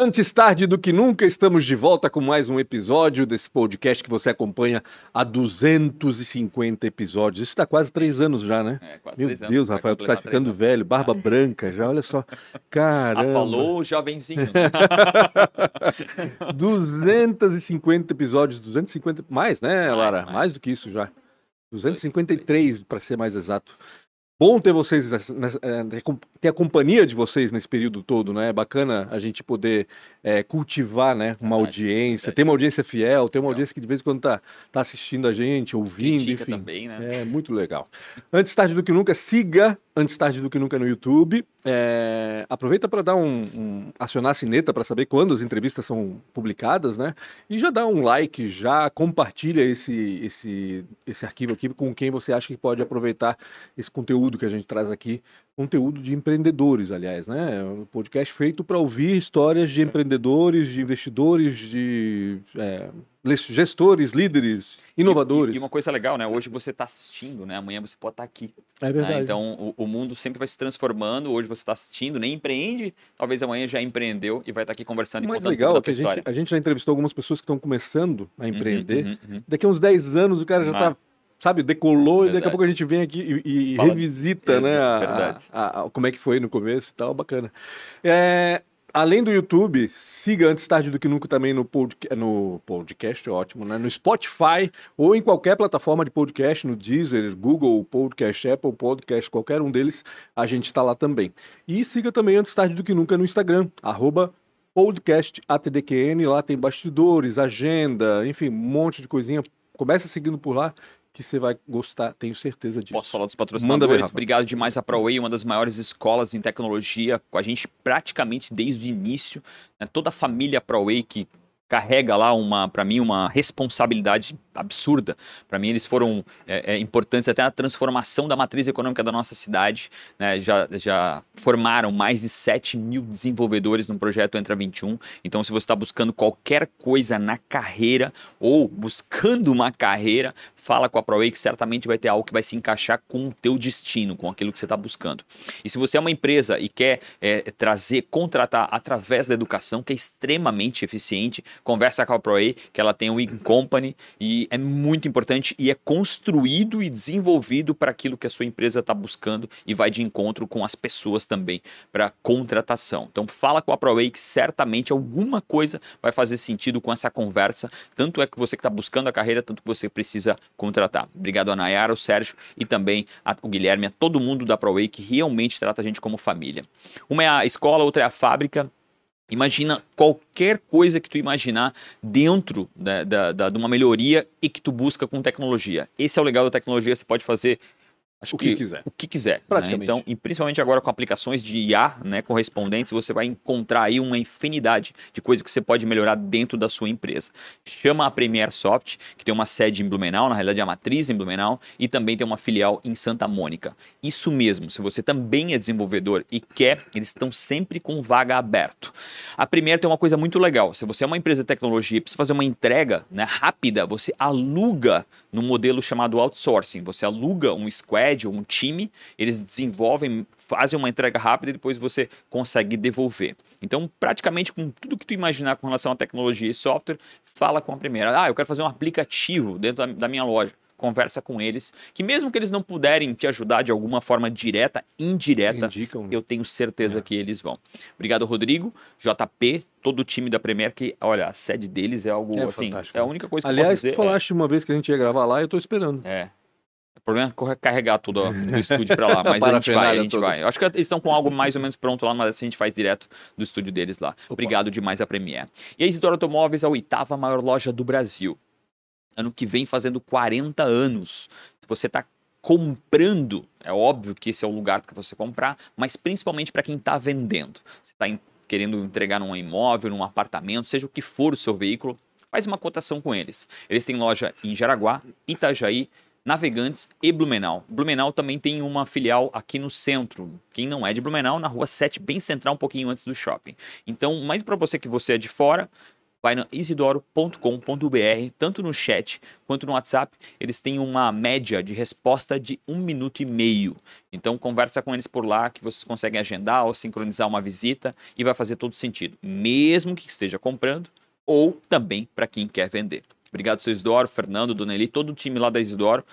Antes tarde do que nunca, estamos de volta com mais um episódio desse podcast que você acompanha há 250 episódios. Isso está quase três anos já, né? É, quase Meu três anos, Deus, vai Rafael, tu tá ficando anos. velho, barba branca já, olha só. Ah, Caramba. falou jovenzinho. 250 episódios, 250, mais, né, Mais, Lara? Mais, mais. do que isso já. 253, para ser mais exato. Bom ter vocês, eh, ter a companhia de vocês nesse período todo, né? É bacana a gente poder eh, cultivar, né, uma audiência, ter uma audiência fiel, ter uma audiência que de vez em quando tá, tá assistindo a gente, ouvindo, Critica enfim. também, né? É muito legal. Antes tarde do que nunca, siga Antes tarde do que nunca no YouTube. É, aproveita para dar um, um- acionar a sineta para saber quando as entrevistas são publicadas, né? E já dá um like, já compartilha esse esse esse arquivo aqui com quem você acha que pode aproveitar esse conteúdo que a gente traz aqui, conteúdo de empreendedores, aliás, né? Um podcast feito para ouvir histórias de empreendedores, de investidores, de é, gestores, líderes, inovadores. E, e uma coisa legal, né? Hoje você está assistindo, né? Amanhã você pode estar aqui. É né? verdade. Então o, o mundo sempre vai se transformando. Hoje você está assistindo, nem empreende, talvez amanhã já empreendeu e vai estar aqui conversando O e mais legal é que a gente, história. a gente já entrevistou algumas pessoas que estão começando a empreender. Uhum, uhum, uhum. Daqui a uns 10 anos o cara já Ah. Sabe, decolou e daqui a Verdade. pouco a gente vem aqui e, e revisita, né, Exa- a- verdade. a- a- como é que foi no começo e tal, bacana. É, além do YouTube, siga Antes Tarde do Que Nunca também no, podca- no podcast, ótimo, né, no Spotify ou em qualquer plataforma de podcast, no Deezer, Google Podcast, Apple Podcast, qualquer um deles, a gente tá lá também. E siga também Antes Tarde do Que Nunca no Instagram, arroba podcast ATDQN, lá tem bastidores, agenda, enfim, um monte de coisinha. Começa seguindo por lá que você vai gostar, tenho certeza disso. Posso falar dos Manda ver, patrocinadores? Obrigado demais a ProWay, uma das maiores escolas em tecnologia, com a gente praticamente desde o início. né? Toda a família ProWay que carrega lá uma, para mim, uma responsabilidade absurda. Para mim, eles foram é, é, importantes até na transformação da matriz econômica da nossa cidade. né? Já, já formaram mais de 7 mil desenvolvedores no projeto Entra 21. Então, se você está buscando qualquer coisa na carreira ou buscando uma carreira, fala com a ProWay que certamente vai ter algo que vai se encaixar com o teu destino, com aquilo que você está buscando. E se você é uma empresa e quer é, trazer, contratar através da educação, que é extremamente eficiente, conversa com a ProWay, que ela tem o Incompany e é muito importante e é construído e desenvolvido para aquilo que a sua empresa está buscando e vai de encontro com as pessoas também para contratação. Então fala com a ProWay que certamente alguma coisa vai fazer sentido com essa conversa, tanto é que você que está buscando a carreira, tanto que você precisa contratar. Obrigado a Nayara, o Sérgio e também a, o Guilherme, a todo mundo da ProWay que realmente trata a gente como família. Uma é a escola, outra é a fábrica. Imagina qualquer coisa que tu imaginar dentro da, da, da- de uma melhoria e que tu busca com tecnologia. Esse é o legal da tecnologia, você pode fazer acho O que quiser. O que quiser. né? Praticamente. Então, e principalmente agora com aplicações de IA, né, correspondentes, você vai encontrar aí uma infinidade de coisas que você pode melhorar dentro da sua empresa. Chama a Premier Soft, que tem uma sede em Blumenau, na realidade é a matriz em Blumenau, e também tem uma filial em Santa Mônica. Isso mesmo, se você também é desenvolvedor e quer, eles estão sempre com vaga aberto. A Premier tem uma coisa muito legal. Se você é uma empresa de tecnologia e precisa fazer uma entrega né, rápida, você aluga no modelo chamado outsourcing. Você aluga um squad ou um time, eles desenvolvem, fazem uma entrega rápida e depois você consegue devolver. Então, praticamente com tudo que tu imaginar com relação à tecnologia e software, fala com a Premier. Ah, eu quero fazer um aplicativo dentro da, da minha loja conversa com eles, que mesmo que eles não puderem te ajudar de alguma forma direta, indireta, Indicam, né? eu tenho certeza que eles vão. Obrigado, Rodrigo, JP, todo o time da Premier, que, olha, a sede deles é algo É assim, fantástico. é a única coisa que eu Aliás, posso dizer. tu falaste uma vez que a gente ia gravar lá, eu tô esperando. É. O problema é carregar tudo ó, do estúdio pra lá, mas a gente vai, a gente vai. Eu acho que eles estão com algo mais ou menos pronto lá, mas assim a gente faz direto do estúdio deles lá. Obrigado demais a Premier. E a Isidoro Automóveis é a oitava maior loja do Brasil. Ano que vem fazendo 40 anos. Se você está comprando, é óbvio que esse é o lugar para você comprar, mas principalmente para quem está vendendo. Você está querendo entregar num imóvel, num apartamento, seja o que for o seu veículo, faz uma cotação com eles. Eles têm loja em Jaraguá, Itajaí, Navegantes e Blumenau. Blumenau também tem uma filial aqui no centro. Quem não é de Blumenau, na rua 7, bem central, um pouquinho antes do shopping. Então, mais para você que você é de fora, vai no isidoro.com.br, tanto no chat quanto no WhatsApp, eles têm uma média de resposta de um minuto e meio. Então conversa com eles por lá que vocês conseguem agendar ou sincronizar uma visita e vai fazer todo sentido, mesmo que esteja comprando ou também para quem quer vender. Obrigado, seu Isidoro, Fernando, Dona todo o time lá da Isidoro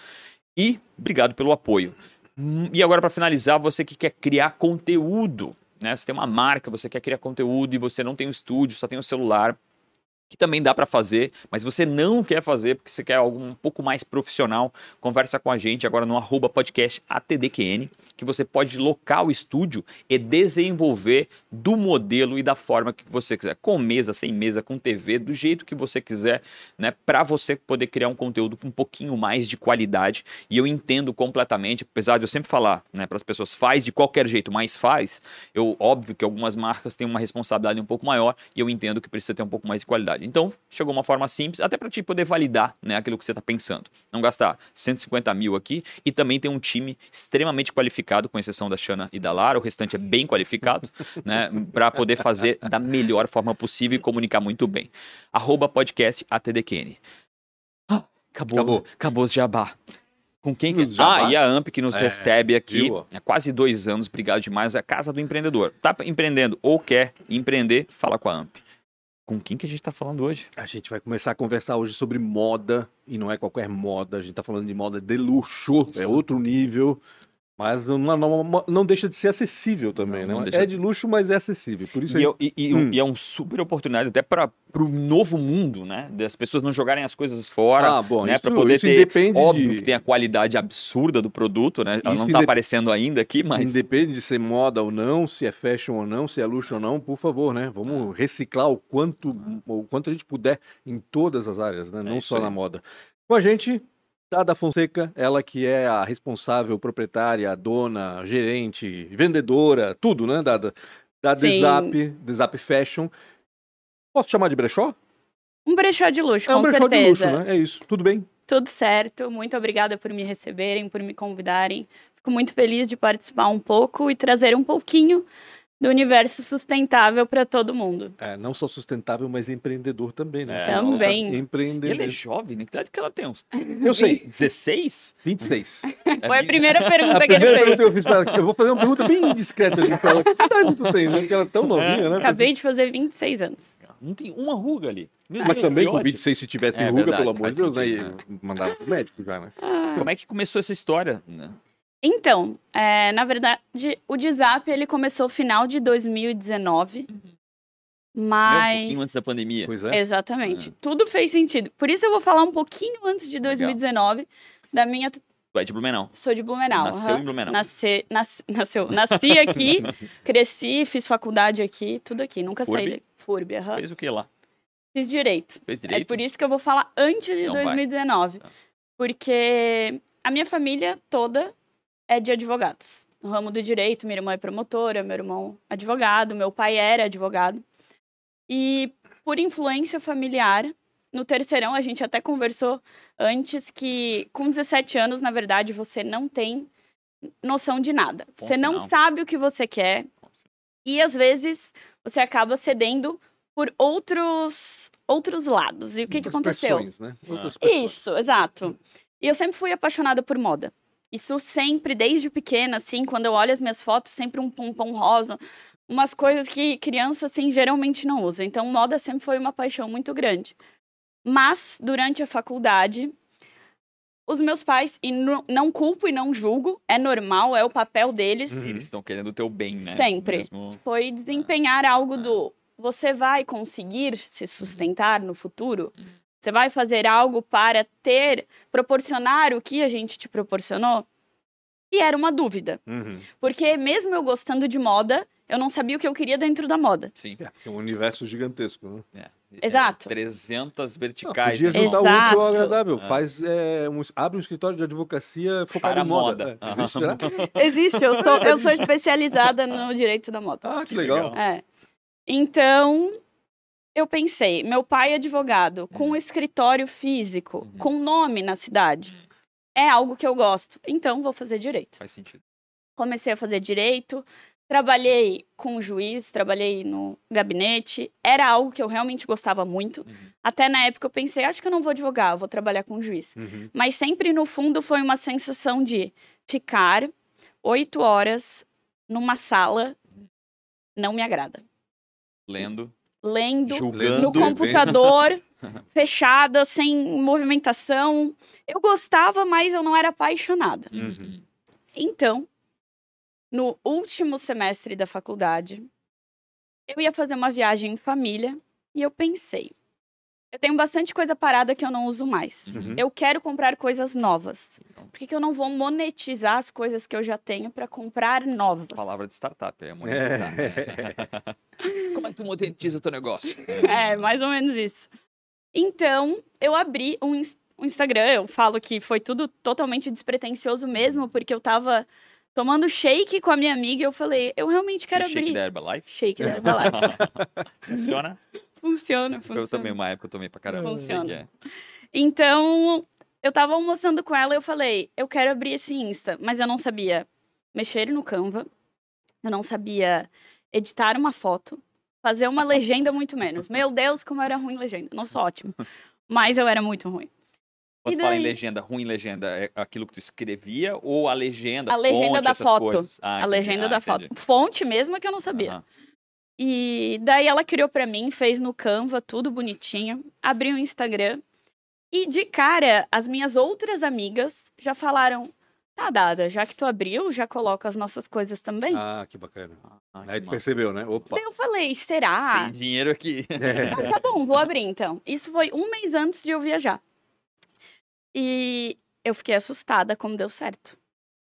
e obrigado pelo apoio. Hum, e agora, para finalizar, você que quer criar conteúdo, né? Você tem uma marca, você quer criar conteúdo e você não tem um estúdio, só tem o um celular que também dá para fazer, mas você não quer fazer porque você quer algo um pouco mais profissional, conversa com a gente agora no arroba podcast ATDQN, que você pode locar o estúdio e desenvolver do modelo e da forma que você quiser, com mesa, sem mesa, com TV, do jeito que você quiser, né, para você poder criar um conteúdo com um pouquinho mais de qualidade. E eu entendo completamente, apesar de eu sempre falar, né, para as pessoas faz de qualquer jeito, mas faz. Eu óbvio que algumas marcas têm uma responsabilidade um pouco maior e eu entendo que precisa ter um pouco mais de qualidade. Então, chegou uma forma simples, até para te poder validar né, aquilo que você está pensando. Não gastar 150 mil aqui e também ter um time extremamente qualificado, com exceção da Xana e da Lara, o restante é bem qualificado, né, para poder fazer da melhor forma possível e comunicar muito bem. Arroba podcast ATDQN. Ah, acabou, acabou, acabou os jabá. Com quem que... Ah, e a AMP que nos é, recebe aqui há quase dois anos. Obrigado demais. É a Casa do Empreendedor. Tá empreendendo ou quer empreender, fala com a AMP. Com quem que a gente está falando hoje? A gente vai começar a conversar hoje sobre moda, e não é qualquer moda, a gente está falando de moda de luxo, Isso. é outro nível. Mas não, não, não, deixa de ser acessível também, não, né? É de luxo, mas é acessível. Por isso e, é, e, e, hum. e é um super oportunidade até para o novo mundo, né? Das pessoas não jogarem as coisas fora, ah, bom, né? Para poder isso ter, independe óbvio de... que tem a qualidade absurda do produto, né? Ela isso não está aparecendo ainda aqui, mas... Independe de ser moda ou não, se é fashion ou não, se é luxo ou não, por favor, né? Vamos ah. reciclar o quanto, o quanto a gente puder em todas as áreas, né? É não só aí. na moda. Com a gente, Dada Fonseca, ela que é a responsável, proprietária, dona, gerente, vendedora, tudo, né, Dada? Da Desap, Desap Fashion. Posso chamar de brechó? Um brechó de luxo, é com um brechó certeza. de luxo, né? É isso. Tudo bem? Tudo certo. Muito obrigada por me receberem, por me convidarem. Fico muito feliz de participar um pouco e trazer um pouquinho do universo sustentável para todo mundo. É, não só sustentável, mas empreendedor também, né? É, também. Empreendedor. Ele é jovem, né? Que idade que ela tem? Uns... Eu sei. 16? 26. Foi a primeira pergunta a que primeira ele pergunta que eu fiz para ela. Eu vou fazer uma pergunta bem indiscreta aqui para ela. Que idade tu tem, né? Porque ela é tão novinha, né? Acabei de fazer 26 anos. Não tem uma ruga ali. Meu mas Deus, também com 26, se tivesse é, ruga, verdade, pelo amor de Deus, sentido, aí né? mandava pro médico já, né? Ah. Como é que começou essa história? Então, é, na verdade, o Dzap ele começou final de 2019. Uhum. Mas. Um pouquinho antes da pandemia. Pois é. Exatamente. É. Tudo fez sentido. Por isso eu vou falar um pouquinho antes de 2019 Legal. da minha. Tu é de Blumenau. Sou de Blumenau. Nasceu uhum. em Blumenau. Nasce, nas, nasceu, nasci aqui, cresci, fiz faculdade aqui, tudo aqui. Nunca Furby? saí FURB, uhum. Fez o que lá? Fiz direito. Fez direito? É por isso que eu vou falar antes de então 2019. Vai. Tá. Porque a minha família toda é de advogados. No ramo do direito, minha irmã é promotora, meu irmão advogado, meu pai era advogado. E por influência familiar, no terceirão a gente até conversou antes que com 17 anos, na verdade, você não tem noção de nada. Você não sabe o que você quer. E às vezes você acaba cedendo por outros outros lados. E o que, que aconteceu? né? Isso, exato. E eu sempre fui apaixonada por moda. Isso sempre, desde pequena, assim, quando eu olho as minhas fotos, sempre um pompom rosa, umas coisas que criança, assim, geralmente não usa. Então, moda sempre foi uma paixão muito grande. Mas, durante a faculdade, os meus pais, e não culpo e não julgo, é normal, é o papel deles. Uhum. Eles estão querendo o teu bem, né? Sempre. Mesmo... Foi desempenhar algo do você vai conseguir se sustentar no futuro? Você vai fazer algo para ter, proporcionar o que a gente te proporcionou? E era uma dúvida. Uhum. Porque mesmo eu gostando de moda, eu não sabia o que eu queria dentro da moda. Sim. É, é um universo gigantesco, né? É. Exato. É, 300 verticais. Não, podia juntar o útil ao agradável. É. Faz, é, um, abre um escritório de advocacia focado Para em moda. moda. É, existe, será? existe, eu sou, eu sou especializada no direito da moda. Ah, que legal. É. Então, eu pensei, meu pai é advogado, com um escritório físico, uhum. com nome na cidade. É algo que eu gosto. Então, vou fazer direito. Faz sentido. Comecei a fazer direito. Trabalhei com o juiz, trabalhei no gabinete. Era algo que eu realmente gostava muito. Uhum. Até na época eu pensei, acho que eu não vou advogar, eu vou trabalhar com o juiz. Uhum. Mas sempre no fundo foi uma sensação de ficar oito horas numa sala não me agrada. Lendo. Lendo, Julgando, no computador, fechada, sem movimentação. Eu gostava, mas eu não era apaixonada. Uhum. Então, no último semestre da faculdade, eu ia fazer uma viagem em família e eu pensei: eu tenho bastante coisa parada que eu não uso mais. Uhum. Eu quero comprar coisas novas. Por que, que, eu não vou monetizar as coisas que eu já tenho para comprar novas? Palavra de startup, é monetizar. É. Como é que tu monetiza o teu negócio? É, mais ou menos isso. Então, eu abri um, um Instagram, eu falo que foi tudo totalmente despretensioso mesmo, porque eu tava tomando shake com a minha amiga e eu falei, eu realmente quero shake abrir. Shake da Herbalife? Shake da Herbalife. funciona? Funciona, funciona. Eu também, uma época, eu tomei pra caramba. Funciona. É. Então, eu tava almoçando com ela e eu falei, eu quero abrir esse Insta, mas eu não sabia mexer no Canva, eu não sabia editar uma foto, fazer uma legenda muito menos. Meu Deus, como eu era ruim legenda. Não sou ótimo, mas eu era muito ruim. Quando daí... fala em legenda, ruim legenda, é aquilo que tu escrevia ou a legenda, a legenda fonte, da foto. Ah, a legenda ah, da entendi. foto. Fonte mesmo é que eu não sabia. Uhum. E daí ela criou para mim, fez no Canva, tudo bonitinho, abriu o Instagram. E de cara, as minhas outras amigas já falaram: tá dada, já que tu abriu, já coloca as nossas coisas também. Ah, que bacana. Ah, Aí tu percebeu, né? Opa. Daí eu falei: será? Tem dinheiro aqui. É. Ah, tá bom, vou abrir então. Isso foi um mês antes de eu viajar. E eu fiquei assustada como deu certo.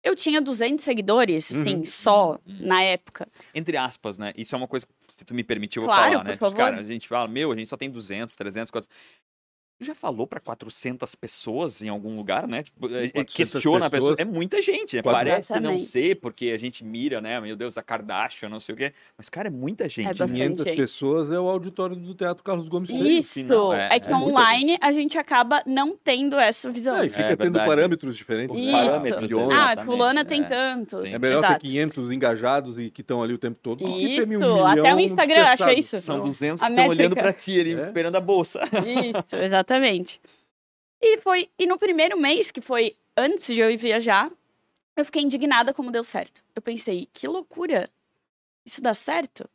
Eu tinha 200 seguidores, uhum. sim, só uhum. na época. Entre aspas, né? Isso é uma coisa, se tu me permitir, eu vou claro, falar, né? Favor. Cara, a gente fala, meu, a gente só tem 200, 300, 400 já falou para 400 pessoas em algum lugar, né? Tipo, Sim, é, questiona a pessoa. É muita gente, né? Parece não ser, porque a gente mira, né? Meu Deus, a Kardashian, não sei o quê. Mas, cara, é muita gente. É 500 gente. pessoas é o auditório do Teatro Carlos Gomes Isso! É, é, que é online a gente acaba não tendo essa visão. É, e fica tendo parâmetros diferentes. Isso. Parâmetros, de ah, fulana tem tantos. É melhor Exato. ter 500 engajados e que estão ali o tempo todo. Isso, um até o Instagram acha isso. São 200 que estão olhando para ti ali, esperando a bolsa. Isso, exatamente. E foi. E no primeiro mês, que foi antes de eu ir viajar, eu fiquei indignada como deu certo. Eu pensei, que loucura! Isso dá certo?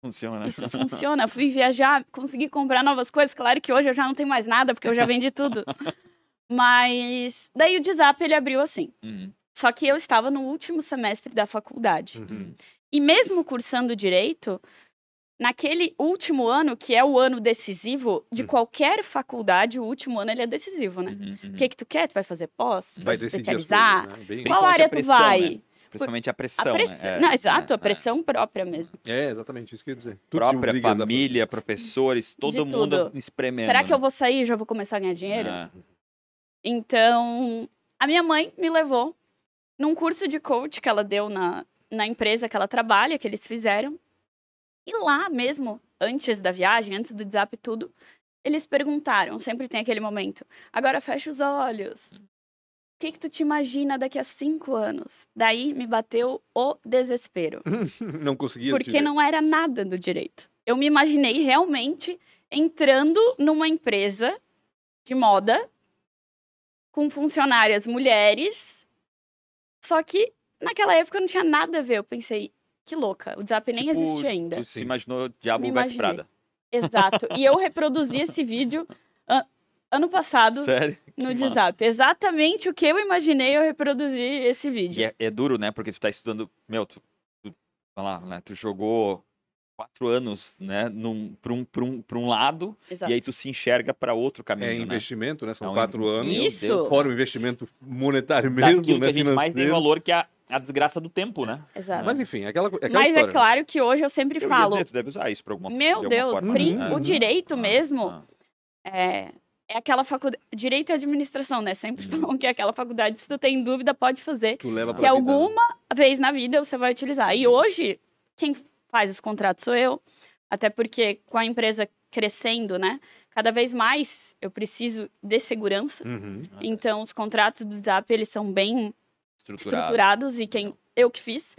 Funciona. Isso funciona. Fui viajar, consegui comprar novas coisas. Claro que hoje eu já não tenho mais nada, porque eu já vendi tudo. Mas daí o WhatsApp ele abriu assim. Uhum. Só que eu estava no último semestre da faculdade. Uhum. E mesmo cursando direito, naquele último ano, que é o ano decisivo de uhum. qualquer faculdade, o último ano ele é decisivo, né? Uhum, uhum. O que que tu quer? Tu vai fazer pós? Tu vai, vai se especializar? Coisas, né? Qual área pressão, tu vai? Né? Principalmente a pressão, a press... né? É, Não, exato, é, a pressão é. própria mesmo. É, exatamente, isso que eu ia dizer. Tudo própria família, professores, todo mundo espremendo. Será que eu né? vou sair e já vou começar a ganhar dinheiro? É. Então, a minha mãe me levou num curso de coach que ela deu na, na empresa que ela trabalha, que eles fizeram. E lá mesmo, antes da viagem, antes do e tudo, eles perguntaram, sempre tem aquele momento, agora fecha os olhos. O que, que tu te imagina daqui a cinco anos? Daí me bateu o desespero. não conseguia. Porque não era nada do direito. Eu me imaginei realmente entrando numa empresa de moda com funcionárias mulheres. Só que naquela época não tinha nada a ver. Eu pensei, que louca. O WhatsApp nem tipo, existe ainda. Tu se imaginou Diabo Veste Prada. Exato. E eu reproduzi esse vídeo an ano passado Sério? no WhatsApp. Exatamente o que eu imaginei, eu reproduzi esse vídeo. E é, é duro, né? Porque tu tá estudando. Meu, tu, tu, lá, né? tu jogou quatro anos, né, para um, um, um lado, Exato. e aí tu se enxerga para outro caminho. É né? investimento, né? né? São é um quatro anos. Isso. Fora o investimento monetário mesmo, Daquilo né? que a gente mais tem valor, que é a, a desgraça do tempo, né? Exato. Mas enfim, é aquela, é aquela Mas é história, é claro que hoje eu sempre eu falo. Dizer, tu deve usar isso para alguma Meu de Deus, forma, né? o direito ah, mesmo ah. é é aquela faculdade. Direito e administração, né? Sempre uhum. falam que é aquela faculdade, se tu tem dúvida, pode fazer. Tu leva que alguma vez na vida você vai utilizar. E hoje, quem faz os contratos sou eu. Até porque com a empresa crescendo, né? Cada vez mais eu preciso de segurança. Uhum. Então, os contratos do Zap, eles são bem estruturados e quem eu que fiz.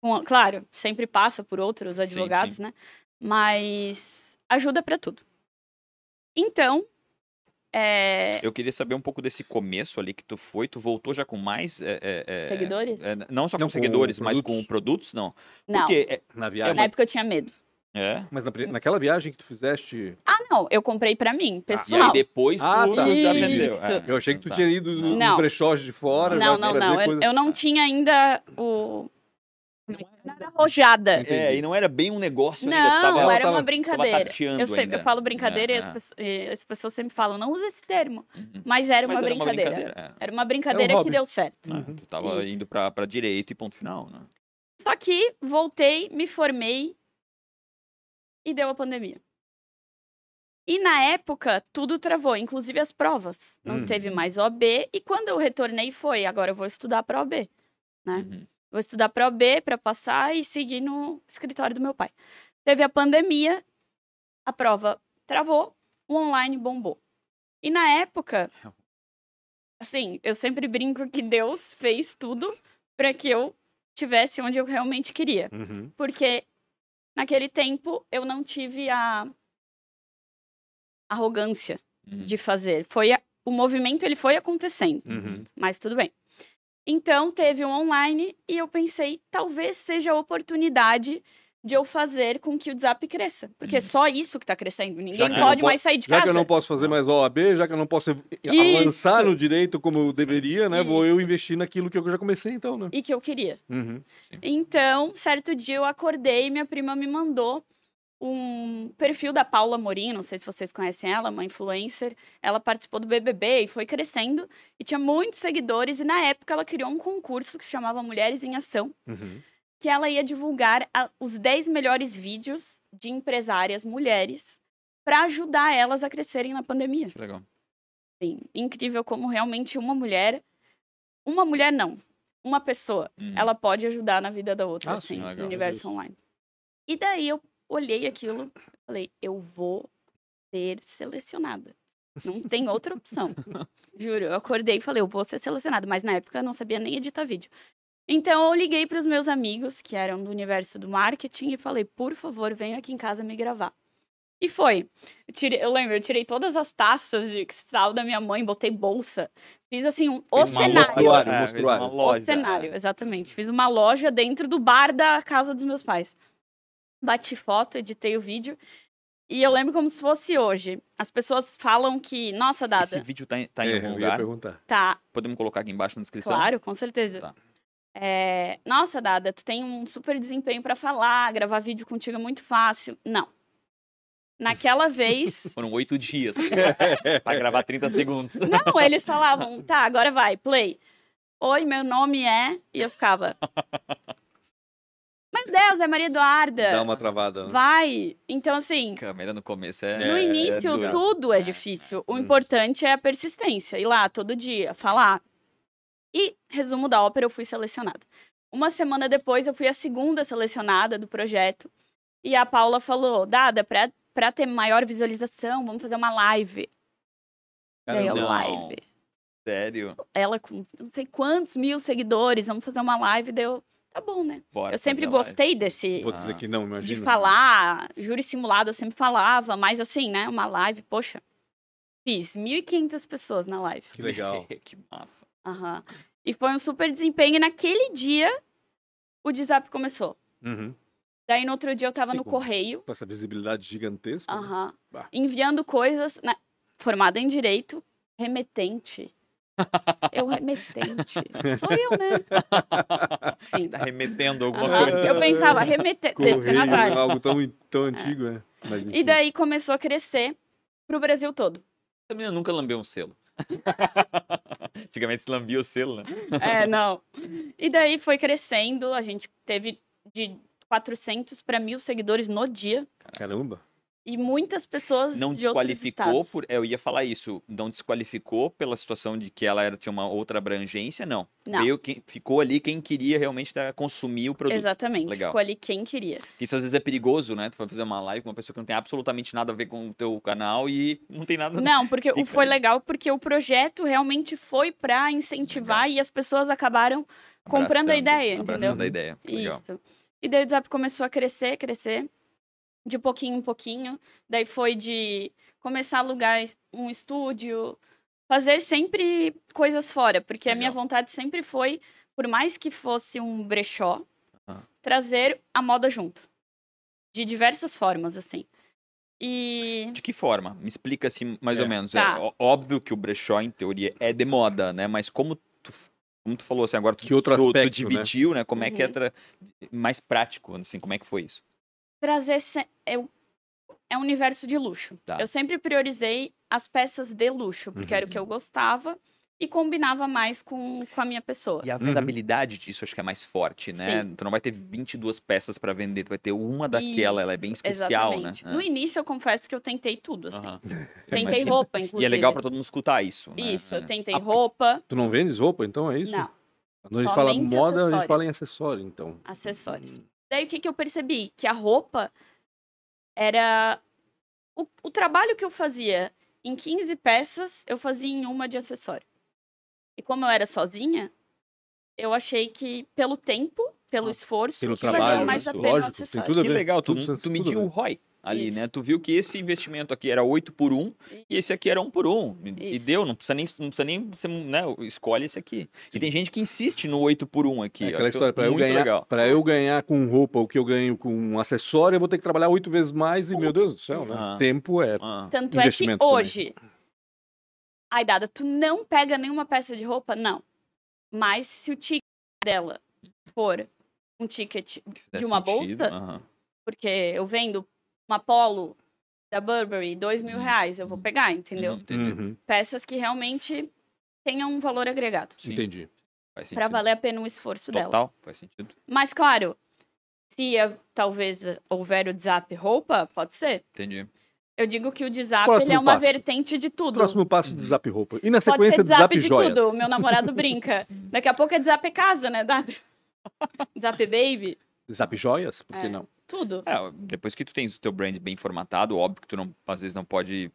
Com, claro, sempre passa por outros advogados, sim, sim. né? Mas ajuda para tudo. Então, é... Eu queria saber um pouco desse começo ali que tu foi. Tu voltou já com mais. É, é, é seguidores? É, não só com, com seguidores, mas com produtos, não? Não. Porque é, na viagem. Na época eu tinha medo. É. Mas na, naquela viagem que tu fizeste. Ah, não. Eu comprei pra mim, pessoal. Ah, e aí depois ah, tu tá. já vendeu. É. Eu achei que tu tá. tinha ido no, no brechós de fora. Não, não, não. Eu, eu, não tinha ainda o. Não era arrojada. É, e não era bem um negócio não, ainda. Não, era uma brincadeira. Eu, sempre, eu falo brincadeira é, e as, é. pessoas, as, pessoas, sempre falam, não usa esse termo. Uhum. Mas era uma Mas brincadeira. Era uma brincadeira, é. era uma brincadeira um que deu certo. Uhum. Tu tava indo pra, pra direito e ponto final, né? Só que voltei, me formei e deu a pandemia. E na época, tudo travou, inclusive as provas. Não uhum. teve mais OB. E quando eu retornei, foi: agora eu vou estudar para OB. Né? Uhum. Vou estudar para OB para passar e seguir no escritório do meu pai. Teve a pandemia, a prova travou, o online bombou. E na época, assim, eu sempre brinco que Deus fez tudo para que eu tivesse onde eu realmente queria. Uhum. Porque naquele tempo eu não tive a arrogância uhum. de fazer. Foi a... o movimento ele foi acontecendo, uhum. mas tudo bem. Então teve um online e eu pensei, talvez seja a oportunidade de eu fazer com que o WhatsApp cresça. Porque é uhum. só isso que está crescendo. Ninguém pode mais sair de já casa. Já que eu não posso fazer mais OAB, já que eu não posso isso. avançar no direito como eu deveria, né? Isso. Vou eu investir naquilo que eu já comecei, então, né? E que eu queria. Uhum. Então, certo dia eu acordei e minha prima me mandou um perfil da Paula Morim, não sei se vocês conhecem ela, uma influencer. Ela participou do BBB e foi crescendo e tinha muitos seguidores. E na época ela criou um concurso que se chamava Mulheres em Ação, uhum. Que ela ia divulgar a, os 10 melhores vídeos de empresárias mulheres para ajudar elas a crescerem na pandemia. Que legal. Sim, incrível como realmente uma mulher, uma mulher não, uma pessoa, uhum. ela pode ajudar na vida da outra, ah, assim, sim, no universo online. E daí eu olhei aquilo, falei, eu vou ser selecionada. Não tem outra opção. Juro, eu acordei e falei, eu vou ser selecionada, mas na época eu não sabia nem editar vídeo. Então eu liguei para os meus amigos, que eram do universo do marketing, e falei, por favor, venha aqui em casa me gravar. E foi. Eu, tirei, eu lembro, eu tirei todas as taças de cristal da minha mãe, botei bolsa. Fiz assim um o cenário. Loja, é, uma loja, o cenário, é. exatamente. Fiz uma loja dentro do bar da casa dos meus pais bati foto, editei o vídeo. E eu lembro como se fosse hoje. As pessoas falam que, nossa, Dada. Esse vídeo tá em, tá em é, algum lugar? perguntar. Tá. Podemos colocar aqui embaixo na descrição? Claro, com certeza. Tá. É, nossa, Dada, tu tem um super desempenho para falar, gravar vídeo contigo é muito fácil. Não. Naquela vez. Foram oito dias para gravar 30 segundos. Não, eles falavam, tá, agora vai, play. Oi, meu nome é. E eu ficava. Meu Deus, é Maria Eduarda. Dá uma travada. Né? Vai. Então, assim. Câmera no começo é. No início, é tudo é difícil. O hum. importante é a persistência. Ir lá todo dia, falar. E, resumo da ópera, eu fui selecionada. Uma semana depois, eu fui a segunda selecionada do projeto. E a Paula falou: Dada, pra, pra ter maior visualização, vamos fazer uma live. Daí eu, live. Sério? Ela com não sei quantos mil seguidores, vamos fazer uma live. Deu tá bom, né? Bora eu sempre gostei live. desse. Vou dizer que não, imagina. De falar, júri simulado eu sempre falava, mas assim, né? Uma live, poxa. Fiz 1.500 pessoas na live. Que legal. que massa. Aham. E foi um super desempenho. E naquele dia, o WhatsApp começou. Uhum. Daí no outro dia eu tava Sim, no correio. Com essa visibilidade gigantesca. Né? Aham. Né? Enviando coisas, né? formada em direito, remetente. Eu remetente. Sou eu, né? Sim. Tá remetendo alguma coisa. Eu pensava, remeter. Correio, algo tão, tão antigo, é. Mas, e daí começou a crescer pro Brasil todo. Essa menina nunca lambeu um selo. Antigamente se lambia o selo, né? É, não. E daí foi crescendo, a gente teve de 400 para mil seguidores no dia. Caramba. E muitas pessoas não de desqualificou por, eu ia falar isso, não desqualificou pela situação de que ela era, tinha uma outra abrangência, não. não. Veio quem, ficou ali quem queria realmente consumir o produto. Exatamente, Legal. ficou ali quem queria. Isso às vezes é perigoso, né? Tu vai fazer uma live com uma pessoa que não tem absolutamente nada a ver com o teu canal e não tem nada. Não, porque foi ali. legal porque o projeto realmente foi para incentivar legal. e as pessoas acabaram comprando a ideia, abraçando entendeu? a ideia. Legal. Isso. E daí o WhatsApp começou a crescer, crescer, de pouquinho em pouquinho. Daí foi de começar a alugar um estúdio, fazer sempre coisas fora, porque a minha Legal. vontade sempre foi, por mais que fosse um brechó, trazer a moda junto. De diversas formas, assim. E. De que forma? Me explica assim, mais É. ou menos. Tá. É óbvio que o brechó, em teoria, é de moda, né? Mas como tu, como tu falou assim, agora tu, Que outro tu, tu aspecto, né? dividiu, né? Como é que é Uhum. tra- mais prático, assim, como é que foi isso? Trazer se- eu é um universo de luxo. Tá. Eu sempre priorizei as peças de luxo, porque era o que eu gostava e combinava mais com, com a minha pessoa. E a vendabilidade disso acho que é mais forte, né? Sim. Tu não vai ter 22 peças pra vender, tu vai ter uma daquela, ela é bem especial, Exatamente. né? No início eu confesso que eu tentei tudo, assim. Aham. Tentei Imagino. roupa, inclusive. E é legal pra todo mundo escutar isso, né? Isso, É. eu tentei Ah, roupa. Tu não vendes roupa, então é isso? Não, Quando a gente fala moda, a gente fala em acessório, então. acessórios. Daí o que, que eu percebi? Que a roupa era. O, o trabalho que eu fazia em 15 peças, eu fazia em uma de acessório. E como eu era sozinha, eu achei que pelo tempo, pelo esforço, Pelo que valia trabalho, mais a pena o lógico, tem acessório. tudo a Que ver. legal, tu, Tudo- tu tudo mediu o. ROI ali, Isso. né? Tu viu que esse investimento aqui era 8 por 1 e esse aqui era 1 por 1. E Isso. deu, não precisa nem, não precisa nem você, né, escolhe esse aqui. E tem gente que insiste no 8 por 1 aqui. É eu aquela história, pra eu, ganhar, legal. pra eu ganhar com roupa o que eu ganho com um acessório, eu vou ter que trabalhar oito vezes mais e, meu Deus do céu, né? Ah. Tempo é. Ah, Tanto é que Investimento também. hoje, ai, Dada, tu não pega nenhuma peça de roupa? Não. Mas se o ticket dela for um ticket de uma sentido, bolsa, aham. porque eu vendo uma polo da Burberry, dois mil reais, eu vou pegar, entendeu? Uhum. Uhum, Peças que realmente tenham um valor agregado. Sim, Entendi. Faz Pra sentido. valer a pena o esforço dela. Total, faz sentido. Mas, claro, se talvez eh, houver o zap roupa, pode ser. Entendi. Eu digo que o de zap Próximo ele é uma passo. vertente de tudo. Próximo passo de Zap Roupa. E na sequência de de Zap de Joias. tudo. Meu namorado brinca. Daqui a pouco é de zap casa, né, Dada? zap baby, Zap Joias? Por que É. não? Tudo. É, depois que tu tens o teu brand bem formatado, óbvio que tu não, às vezes não pode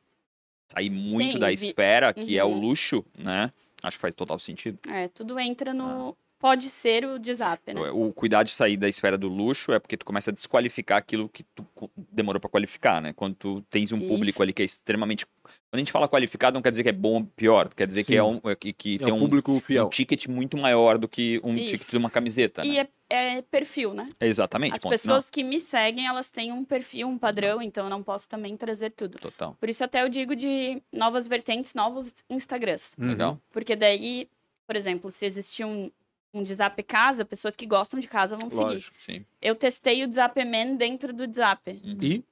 sair muito Sim, da vi- esfera que é o Uhum. luxo, né? Acho que faz total sentido. É, tudo entra no. Ah. Pode ser o de zap, né? O cuidar de sair da esfera do luxo é porque tu começa a desqualificar aquilo que tu demorou pra qualificar, né? Quando tu tens um público Isso. ali que é extremamente. Quando a gente fala qualificado, não quer dizer que é bom ou pior, quer dizer que Sim. é um é que, que É tem um um, público um fiel. ticket muito maior do que um Isso. ticket de uma camiseta, E né? é, é perfil, né? Exatamente. As ponto pessoas que me seguem, elas têm um perfil, um padrão, então eu não posso também trazer tudo. Total. Por isso até eu digo de novas vertentes, novos Instagrams. Uhum. Legal. Porque daí, por exemplo, se existir um, um Zap Casa, pessoas que gostam de casa vão seguir. Lógico. Sim. Eu testei o Zap Man dentro do Zap. E?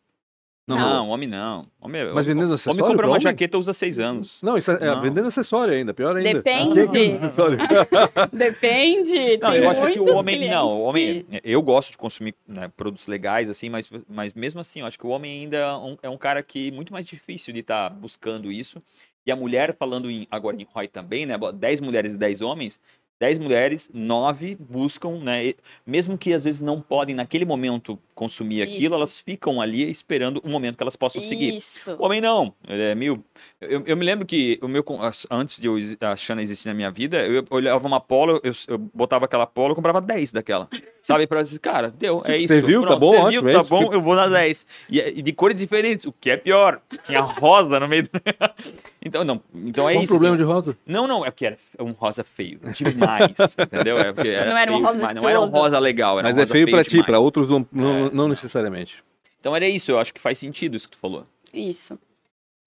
Não, Não, homem não. Homem, Mas vendendo homem acessório compra pra uma homem? jaqueta usa seis anos. Não, isso é, é Não. vendendo acessório ainda, pior ainda. Depende. Ah, é? Depende. Não, tem eu acho que o homem. clientes Não, o homem. que- Eu gosto de consumir né, produtos legais, assim, mas, mas mesmo assim, eu acho que o homem ainda é um, é um cara que é muito mais difícil de estar buscando isso. E a mulher, falando em, agora em ROI também, né? 10 mulheres e 10 homens. 10 mulheres, 9 buscam, né? Mesmo que às vezes não podem naquele momento consumir aquilo, Isso. elas ficam ali esperando um momento que elas possam seguir. Isso. O homem não, ele é meio. Eu, eu me lembro que o meu, antes de eu, a Xana existir na minha vida, eu olhava uma polo, eu, eu botava aquela polo, eu comprava 10 daquela. Sabe? Pra, cara, deu, é isso. Serviu, tá pronto, bom, serviu, ótimo, é tá bom, que- eu vou na 10. E, e de cores diferentes, o que é pior. Tinha rosa no meio do. então, não. Então é Qual o isso. problema assim. de rosa? Não, não, é porque era um rosa feio. Demais, entendeu? É porque era Não era um feio rosa demais, Não era um rosa legal, era Mas um é rosa feio pra ti, demais. pra outros não, não, É, não necessariamente. Então era isso, eu acho que faz sentido isso que tu falou. Isso.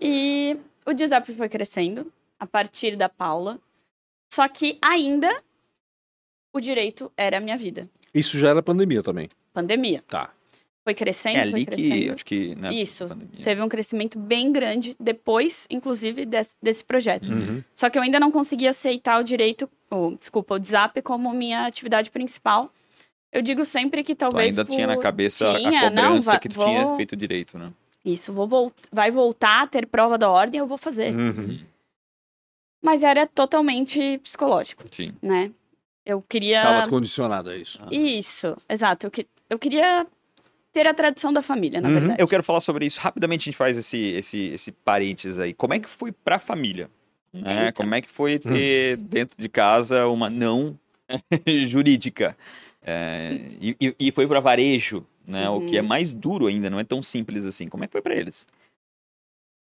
E o Zap foi crescendo a partir da Paula. Só que ainda o direito era a minha vida. Isso já era pandemia também. Pandemia. Tá. Foi crescendo, É foi ali que crescendo. acho que. Né, Isso. pandemia. Teve um crescimento bem grande depois, inclusive, desse, desse projeto. Uhum. Só que eu ainda não consegui aceitar o direito, ou, desculpa, o Zap como minha atividade principal. Eu digo sempre que Tu talvez. ainda tinha na por- cabeça Tinha, a não, cobrança va- que tu vou- tinha feito direito, né? Isso, vou volt... vai voltar a ter prova da ordem, eu vou fazer. Uhum. Mas era totalmente psicológico, Sim. né? Eu queria. Estavas condicionada a isso. Isso, exato. Eu, que... eu queria ter a tradição da família, na Uhum. verdade. Eu quero falar sobre isso. Rapidamente a gente faz esse, esse, esse parênteses aí. Como é que foi pra família? Né? Eita. Como é que foi ter dentro de casa uma não jurídica. É, e, e, foi para varejo, né? Uhum. O que é uhum. mais duro ainda, não é tão simples assim. Como é que foi para eles?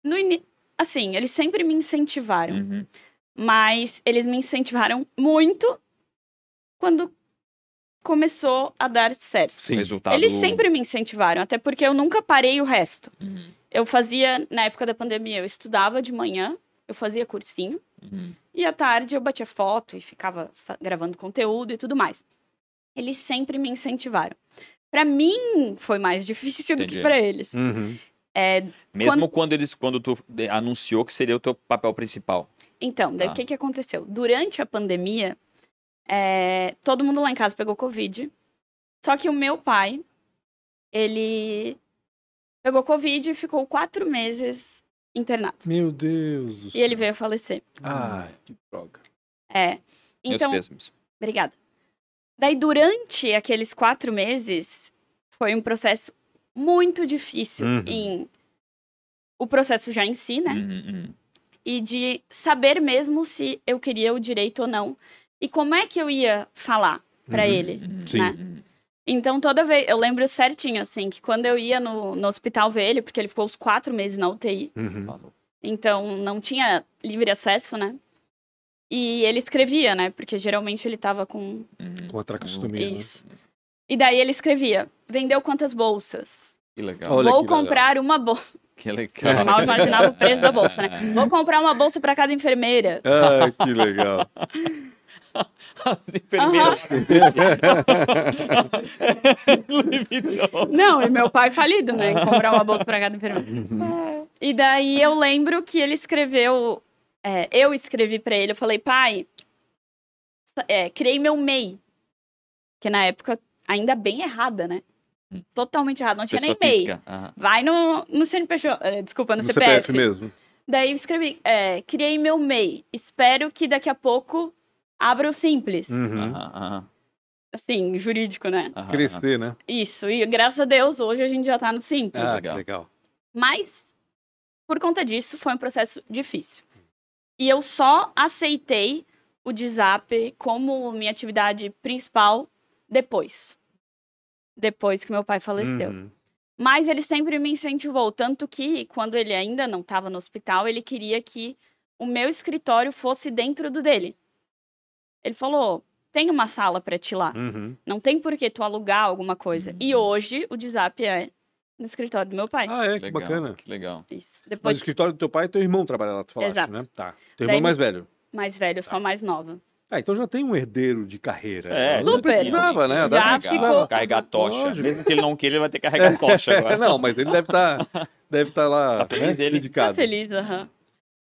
No in... Assim, eles sempre me incentivaram. Uhum. Mas eles me incentivaram muito quando começou a dar certo. Sim. Resultado... Eles sempre me incentivaram, até porque eu nunca parei o resto. Uhum. Eu fazia, na época da pandemia, eu estudava de manhã, eu fazia cursinho, uhum. e à tarde eu batia foto e ficava gravando conteúdo e tudo mais. Eles sempre me incentivaram. Para mim foi mais difícil Entendi. do que para eles. Uhum. É, Mesmo quando... quando... eles, quando tu anunciou que seria o teu papel principal. Então, daí o ah. que, que aconteceu? Durante a pandemia, é, todo mundo lá em casa pegou Covid. Só que o meu pai, ele pegou Covid e ficou quatro meses internado. Meu Deus do céu. E ele veio a falecer. Ai, que droga. É. Então, Meus pêsames. Obrigada. Daí, durante aqueles quatro meses, foi um processo muito difícil uhum. em... O processo já em si, né? Uhum, uhum e de saber mesmo se eu queria o direito ou não. E como é que eu ia falar para uhum. ele, uhum. Sim. né? Então, toda vez, eu lembro certinho, assim, que quando eu ia no, no hospital ver ele, porque ele ficou os quatro meses na UTI, uhum. então não tinha livre acesso, né? E ele escrevia, né? Porque geralmente ele tava com... Uhum. Com a tracostomia, né? Isso. Né? E daí ele escrevia, vendeu quantas bolsas? Que legal. Olha Vou que comprar legal. uma bolsa. Que legal. Eu mal imaginava o preço da bolsa, né? Vou comprar uma bolsa para cada enfermeira. Ah, que legal. As enfermeiras. Uhum. Não, e meu pai falido, né? Em comprar uma bolsa para cada enfermeira. Uhum. E daí eu lembro que ele escreveu. É, eu escrevi para ele, eu falei, pai, é, criei meu MEI. Que na época ainda bem errada, né? totalmente errado, não tinha Pessoa nem MEI. Uhum. Vai no, no CNPJ, eh, desculpa, no, no CPF. CPF mesmo. Daí eu escrevi, é, criei meu MEI. Espero que daqui a pouco abra o Simples. Uhum. Uhum. Assim, jurídico, né? Crescer, né? Isso, e graças a Deus hoje a gente já tá no Simples. Ah, legal. legal. Mas, por conta disso, foi um processo difícil. E eu só aceitei o DZAP como minha atividade principal depois depois que meu pai faleceu. Uhum. Mas ele sempre me incentivou, tanto que quando ele ainda não estava no hospital, ele queria que o meu escritório fosse dentro do dele. Ele falou: tem uma sala para ti lá. Uhum. Não tem por que tu alugar alguma coisa. Uhum. E hoje o DZAP é no escritório do meu pai. Ah, é, que legal, bacana. Que legal. Isso. Depois... Mas o escritório do teu pai, teu irmão trabalha lá, tu falaste, Exato. né? Tá. Teu irmão Daí, mais velho. Mais velho, tá. só mais nova. Ah, então já tem um herdeiro de carreira. É, não precisava, né? Já ficou. Carregar tocha. Lógico. Mesmo que ele não queira, ele vai ter que carregar tocha agora. não, mas ele deve estar tá, deve tá lá tá feliz né? dedicado. Tá feliz, aham. Uhum.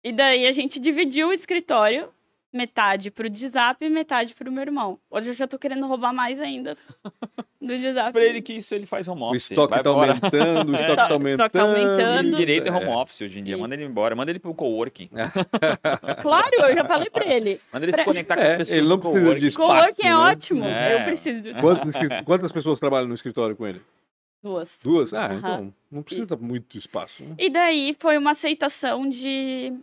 E daí a gente dividiu o escritório, metade pro Dzap e metade pro meu irmão. Hoje eu já tô querendo roubar mais ainda do Dzap. pra ele que isso ele faz home office. O estoque vai tá embora. aumentando, o estoque tá aumentando. Estoque tá aumentando. Direito é home office hoje em dia. Manda ele embora, manda ele pro coworking. claro, eu já falei pra ele. Manda ele pra... se conectar com as é, pessoas Ele não precisa de espaço. Coworking é né? ótimo. É. Eu preciso de. Quantas, quantas pessoas trabalham no escritório com ele? Duas. Duas? Ah, uhum. então não precisa Isso. muito espaço. Né? E daí foi uma aceitação de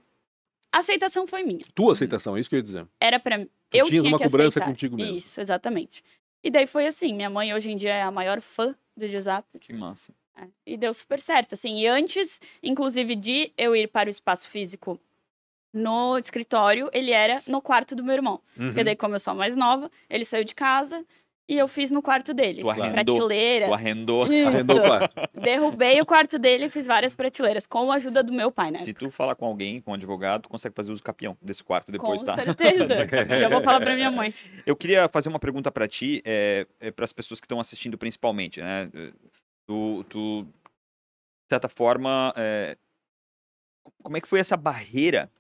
a aceitação foi minha. Tua aceitação, é isso que eu ia dizer. Era para mim. Eu tinha uma que cobrança aceitar. contigo mesmo. Isso, exatamente. E daí foi assim, minha mãe hoje em dia é a maior fã do Giuseppe. Que massa. É, e deu super certo, assim. E antes, inclusive, de eu ir para o espaço físico no escritório, ele era no quarto do meu irmão. Uhum. Porque daí, como eu sou a mais nova, ele saiu de casa, e eu fiz no quarto dele. Tu arrendou, prateleira. Tu arrendou. Arrendou o quarto. Derrubei o quarto dele e fiz várias prateleiras, com a ajuda do meu pai, né? Se tu falar com alguém, com um advogado, tu consegue fazer uso capião desse quarto depois, com tá? Com certeza. Já vou falar pra minha mãe. Eu queria fazer uma pergunta para ti, é, é para as pessoas que estão assistindo principalmente, né? Tu, tu de certa forma, é, como é que foi essa barreira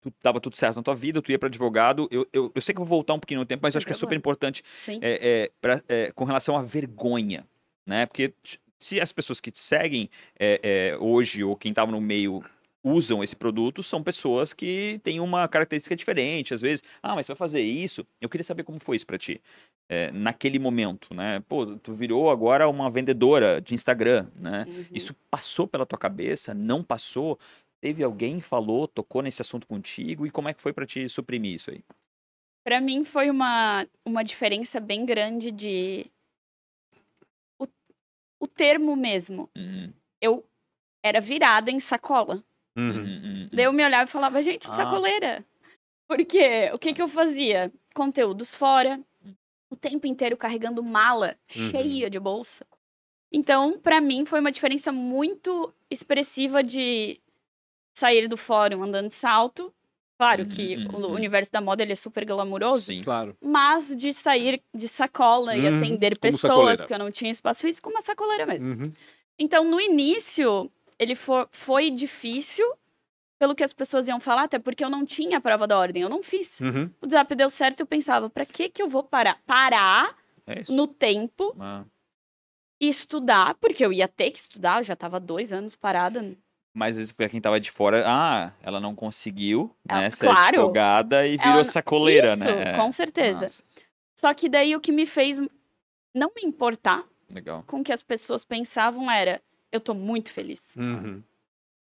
tu tava tudo certo na tua vida, tu ia para advogado. Eu, eu, eu sei que eu vou voltar um pouquinho no tempo, mas eu acho que é super importante é, é, pra, é, com relação à vergonha, né? Porque se as pessoas que te seguem é, é, hoje ou quem estava no meio usam esse produto são pessoas que têm uma característica diferente. Às vezes, ah, mas você vai fazer isso? Eu queria saber como foi isso para ti. É, naquele momento, né? Pô, tu virou agora uma vendedora de Instagram, né? Uhum. Isso passou pela tua cabeça? Não passou? Teve alguém falou, tocou nesse assunto contigo e como é que foi para te suprimir isso aí? Para mim foi uma, uma diferença bem grande de o, o termo mesmo. Uhum. Eu era virada em sacola. Uhum. Uhum. uhum. Daí eu me olhava e falava, gente, Ah. sacoleira. Porque o que que eu fazia? Conteúdos fora, o tempo inteiro carregando mala Uhum. cheia de bolsa. Então, pra mim, foi uma diferença muito expressiva de sair do fórum andando de salto. Claro que Uhum, o uhum. universo da moda ele é super glamouroso, Sim. Claro. mas de sair de sacola e Uhum, atender como pessoas, sacoleira. porque eu não tinha espaço físico, uma sacoleira mesmo. Uhum. Então, no início, ele fo- foi difícil pelo que as pessoas iam falar, até porque eu não tinha a prova da ordem, eu não fiz. Uhum. O desafio deu certo, eu pensava, pra que que eu vou parar? Parar É isso. no tempo Ah. e estudar, porque eu ia ter que estudar, eu já tava dois anos parada. Mas às vezes pra quem tava de fora, ah, ela não conseguiu, Ah, né? Ser claro. advogada e virou Ela- sacoleira, Isso, né? Com certeza. Nossa, Só que daí o que me fez não me importar legal. com o que as pessoas pensavam era, eu tô muito feliz. Uhum.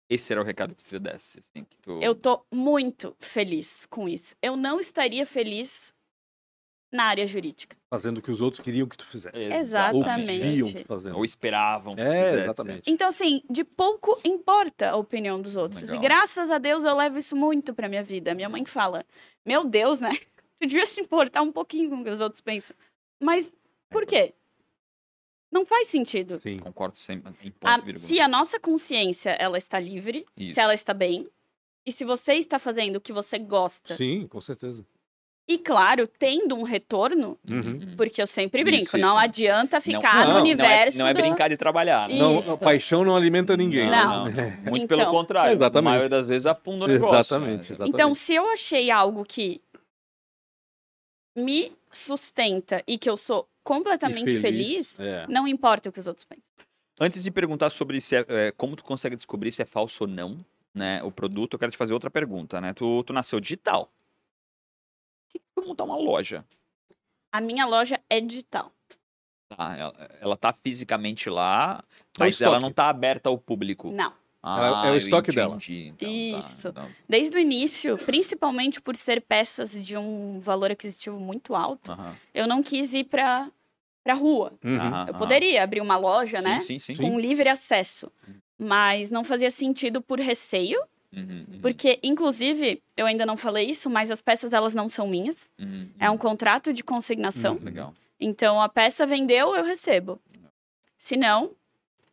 Esse era o recado que você desse, assim, que tu... Eu tô muito feliz com isso. Eu não estaria feliz na área jurídica. Fazendo o que os outros queriam que tu fizesse. Ou que Exatamente. viam tu fazendo. Ou esperavam que tu É, fizesse. exatamente. Então, assim, de pouco importa a opinião dos outros. Legal. E graças a Deus eu levo isso muito pra minha vida. Minha mãe fala: Meu Deus, né? Tu devia se importar um pouquinho com o que os outros pensam. Mas por quê? Não faz sentido. Sim. Concordo sempre A- se a nossa consciência ela está livre, Isso. se ela está bem, e se você está fazendo o que você gosta, Sim, com certeza. E claro, tendo um retorno, Uhum. porque eu sempre brinco, isso. não adianta ficar não, no não é- universo. Não é, não é do- brincar de trabalhar, né? Não, a paixão não alimenta ninguém. Não. né? Muito Então. pelo contrário. Exatamente. Na maioria das vezes afunda o negócio. Exatamente, né? exatamente. Então, se eu achei algo que me sustenta e que eu sou completamente E feliz, É. não importa o que os outros pensam. Antes de perguntar sobre se é, é, como tu consegue descobrir se é falso ou não, né, o produto, eu quero te fazer outra pergunta, né? Tu, tu nasceu digital. Que foi montar uma loja? A minha loja é digital. Tá, ela, ela tá fisicamente lá, É o mas ela não tá aberta ao público. Não. Ah, É o eu estoque dela. entendi, então, tá, Isso. então, Desde o início, principalmente por ser peças de um valor aquisitivo muito alto, eu não quis ir pra, pra rua. Uhum. Eu poderia abrir uma loja, né? Sim, sim, sim. Com livre acesso. Mas não fazia sentido por receio, Uhum, uhum, porque, inclusive, eu ainda não falei isso, mas as peças elas não são minhas. uhum, É um contrato de consignação. Uhum. Legal. Então, a peça vendeu, eu recebo. Se não,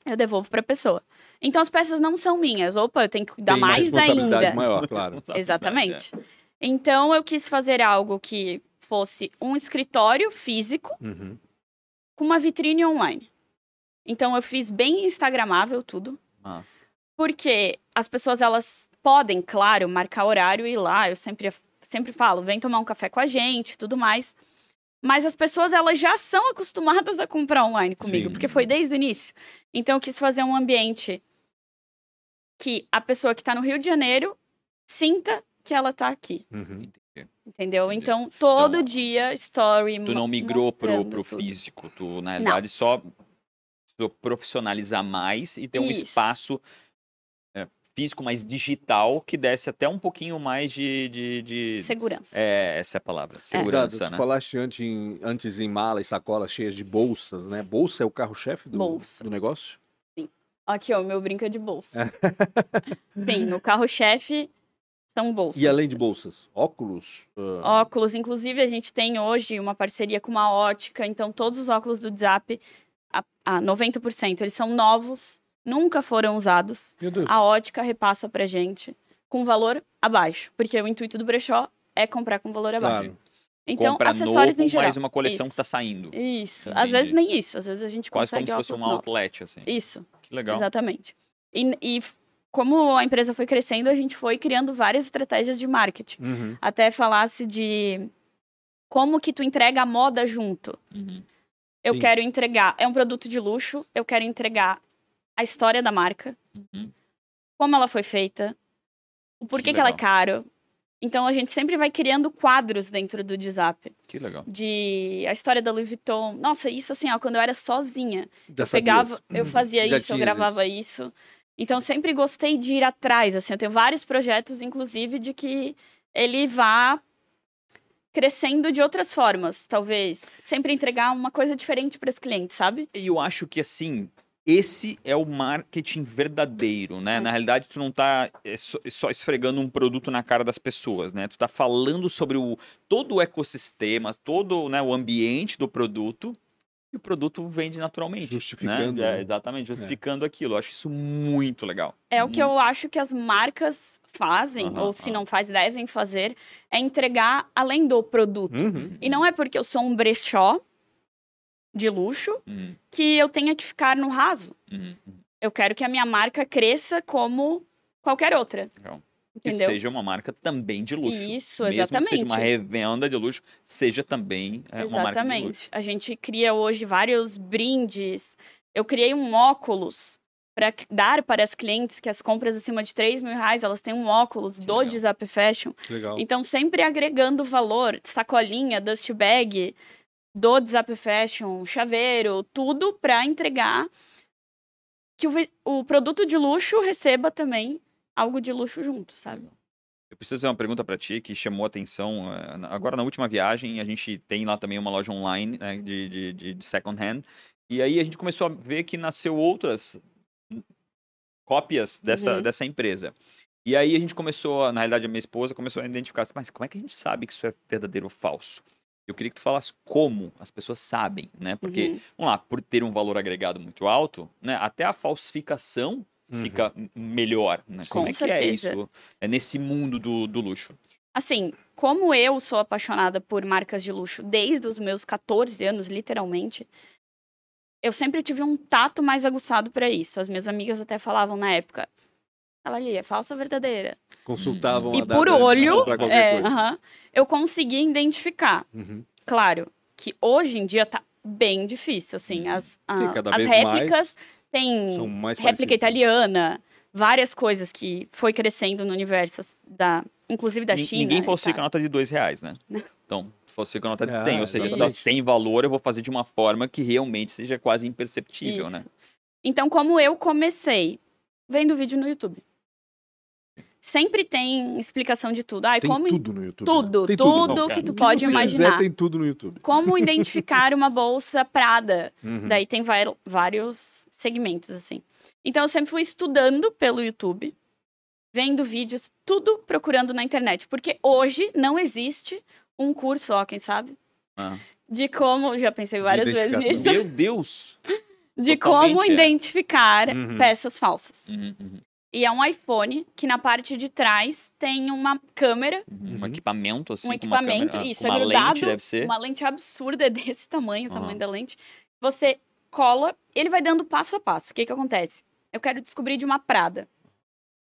eu devolvo para a pessoa. Então, as peças não são minhas. Opa, eu tenho que cuidar Tem mais responsabilidade ainda. maior, claro. Exatamente. Então, eu quis fazer algo que fosse um escritório físico Uhum. com uma vitrine online. Então, eu fiz bem instagramável tudo. Massa. Porque as pessoas, elas podem, claro, marcar horário e ir lá. Eu sempre, sempre falo, vem tomar um café com a gente tudo mais. Mas as pessoas, elas já são acostumadas a comprar online comigo, Sim. porque foi desde o início. Então, eu quis fazer um ambiente que a pessoa que tá no Rio de Janeiro sinta que ela tá aqui, Uhum. Entendeu? Entendi. Então, todo Então, dia, story, Tu não migrou pro, pro tudo. físico, tu, na realidade, só precisou profissionalizar mais e ter um Isso. espaço é, físico mais digital que desse até um pouquinho mais de. de, de- Segurança. É, essa é a palavra. Cuidado, Segurança, tu né? falaste antes em, antes em mala e sacolas cheias de bolsas, né? Bolsa é o carro-chefe do, Bolsa. do negócio? Aqui, ó, o meu brinco é de bolsa. Sim, no carro-chefe são bolsas. E além de bolsas, óculos? ah, Óculos, inclusive a gente tem hoje uma parceria com uma ótica, então todos os óculos do Zap, a, a 90%, eles são novos, nunca foram usados. Meu Deus. A ótica repassa pra gente com valor abaixo, porque o intuito do brechó é comprar com valor abaixo. claro. Então, Compra acessórios novo, em geral. mais uma coleção Isso. que tá saindo. Isso. Entendi. Às vezes nem isso, às vezes a gente Quase como consegue se fosse um novos. outlet, assim. Isso. Que legal. Exatamente. E, e como a empresa foi crescendo, a gente foi criando várias estratégias de marketing. Uhum. Até falasse de como que tu entrega a moda junto. Uhum. Eu Sim. quero entregar, é um produto de luxo, eu quero entregar a história da marca, Uhum. como ela foi feita, o porquê Que que ela é caro. Então a gente sempre vai criando quadros dentro do Zap Que legal. de a história da Louis Vuitton. Nossa, isso assim, ó, quando eu era sozinha, Já eu pegava, eu fazia Já isso, eu gravava isso. Então sempre gostei de ir atrás, assim, eu tenho vários projetos inclusive de que ele vá crescendo de outras formas, talvez. Sempre entregar uma coisa diferente para os clientes, sabe? E eu acho que assim, esse é o marketing verdadeiro, né? É. Na realidade, tu não tá é, é só esfregando um produto na cara das pessoas, né? Tu tá falando sobre o, todo o ecossistema, todo né, o ambiente do produto e o produto vende naturalmente. Né? Justificando. Né? É, exatamente, justificando é. aquilo. Eu acho isso muito legal. É o que eu acho que as marcas fazem, uhum, ou se uhum. não faz, devem fazer, é entregar além do produto. Uhum, e não é porque eu sou um brechó de luxo uhum. que eu tenha que ficar no raso. Uhum. Eu quero que a minha marca cresça como qualquer outra. Legal. Entendeu? Que seja uma marca também de luxo. Isso, Mesmo exatamente. Que seja uma revenda de luxo, seja também é, uma marca de luxo. A gente cria hoje vários brindes. Eu criei um óculos para dar para as clientes que as compras acima de 3 mil reais, elas têm um óculos que do legal. Desap Fashion. Legal. Então, sempre agregando valor, sacolinha, dust bag, do Zap Fashion, chaveiro, tudo para entregar que o, o produto de luxo receba também algo de luxo junto, sabe? Eu preciso fazer uma pergunta para ti que chamou atenção. Eh, agora, na última viagem, a gente tem lá também uma loja online né, de, de, de second hand. E aí a gente começou a ver que nasceu outras cópias dessa, uhum. dessa empresa. E aí a gente começou, na realidade, a minha esposa começou a identificar, mas como é que a gente sabe que isso é verdadeiro ou falso? Eu queria que tu falasse como as pessoas sabem, né? Porque, uhum. vamos lá, por ter um valor agregado muito alto, né? Até a falsificação uhum. fica melhor, né? Com como é certeza. que é isso é nesse mundo do, do luxo? Assim, como eu sou apaixonada por marcas de luxo desde os meus 14 anos, literalmente, eu sempre tive um tato mais aguçado para isso. As minhas amigas até falavam na época, ela ali, é falsa ou verdadeira? Consultavam e a por olho, é, uh -huh, eu consegui identificar. Uhum. Claro que hoje em dia tá bem difícil, assim, uhum. as, a, Sim, as réplicas têm réplica parecidas. italiana, várias coisas que foi crescendo no universo da, inclusive da China. Ninguém falsifica tá. nota de dois reais, né? Então, falsifica nota de 100, ou seja, se ela tem valor, eu vou fazer de uma forma que realmente seja quase imperceptível, Isso. né? Então, como eu comecei vendo vídeo no YouTube. Sempre tem explicação de tudo. Ai, tem como... tudo no YouTube. Tudo, né? tudo, tudo que tu pode que imaginar. Quiser, tem tudo no YouTube. Como identificar uma bolsa Prada. Uhum. Daí tem vários segmentos, assim. Então eu sempre fui estudando pelo YouTube, vendo vídeos, tudo procurando na internet. Porque hoje não existe um curso, ó, quem sabe? Ah. De como, já pensei várias vezes nisso. Meu Deus! de Totalmente como é. identificar uhum. peças falsas. Uhum, uhum. E é um iPhone que na parte de trás tem uma câmera. Uhum. Um equipamento, assim. Um equipamento, câmera, isso. Uma é grudado, lente, deve ser. Uma lente absurda desse tamanho, o tamanho da lente. Você cola, ele vai dando passo a passo. O que que acontece? Eu quero descobrir de uma Prada.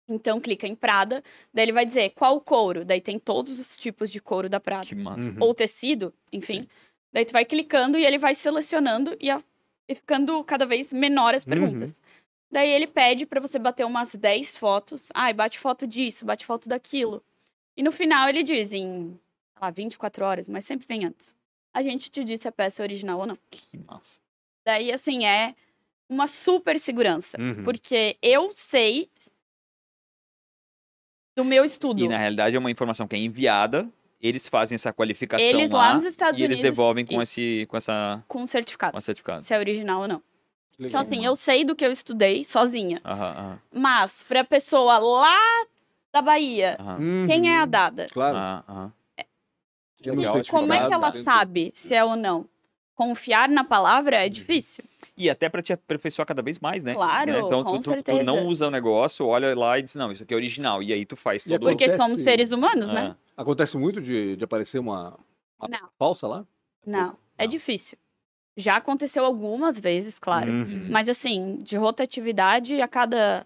Então, clica em Prada, daí ele vai dizer qual couro. Daí tem todos os tipos de couro da Prada. Que massa. Uhum. Ou tecido, enfim. Sim. Daí tu vai clicando e ele vai selecionando e a e ficando cada vez menor as perguntas. Uhum. Daí ele pede para você bater umas 10 fotos. Ai, bate foto disso, bate foto daquilo. E no final ele diz em, lá, 24 horas, mas sempre vem antes. A gente te diz se a peça é original ou não. Que massa. Daí, assim, é uma super segurança. Uhum. Porque eu sei do meu estudo. E na realidade é uma informação que é enviada eles fazem essa qualificação eles lá, lá nos Estados e Unidos, eles devolvem com, esse, com essa... Com um certificado. Com certificado. Se é original ou não. Legal, então, assim, eu sei do que eu estudei sozinha. Aham, aham. Mas, pra pessoa lá da Bahia, uhum. quem é a dada? Claro. Aham, é, legal, como é que ela sabe se é ou não? Confiar na palavra é difícil. E até para te aperfeiçoar cada vez mais, né? Claro, né? Então, com tu, certeza. tu, não usa o negócio, olha lá e diz, não, isso aqui é original. E aí tu faz todo... Porque acontece... somos seres humanos, né? É. Acontece muito de, de aparecer uma, uma falsa lá? Não, é difícil. Já aconteceu algumas vezes, claro. Uhum. Mas assim, de rotatividade a cada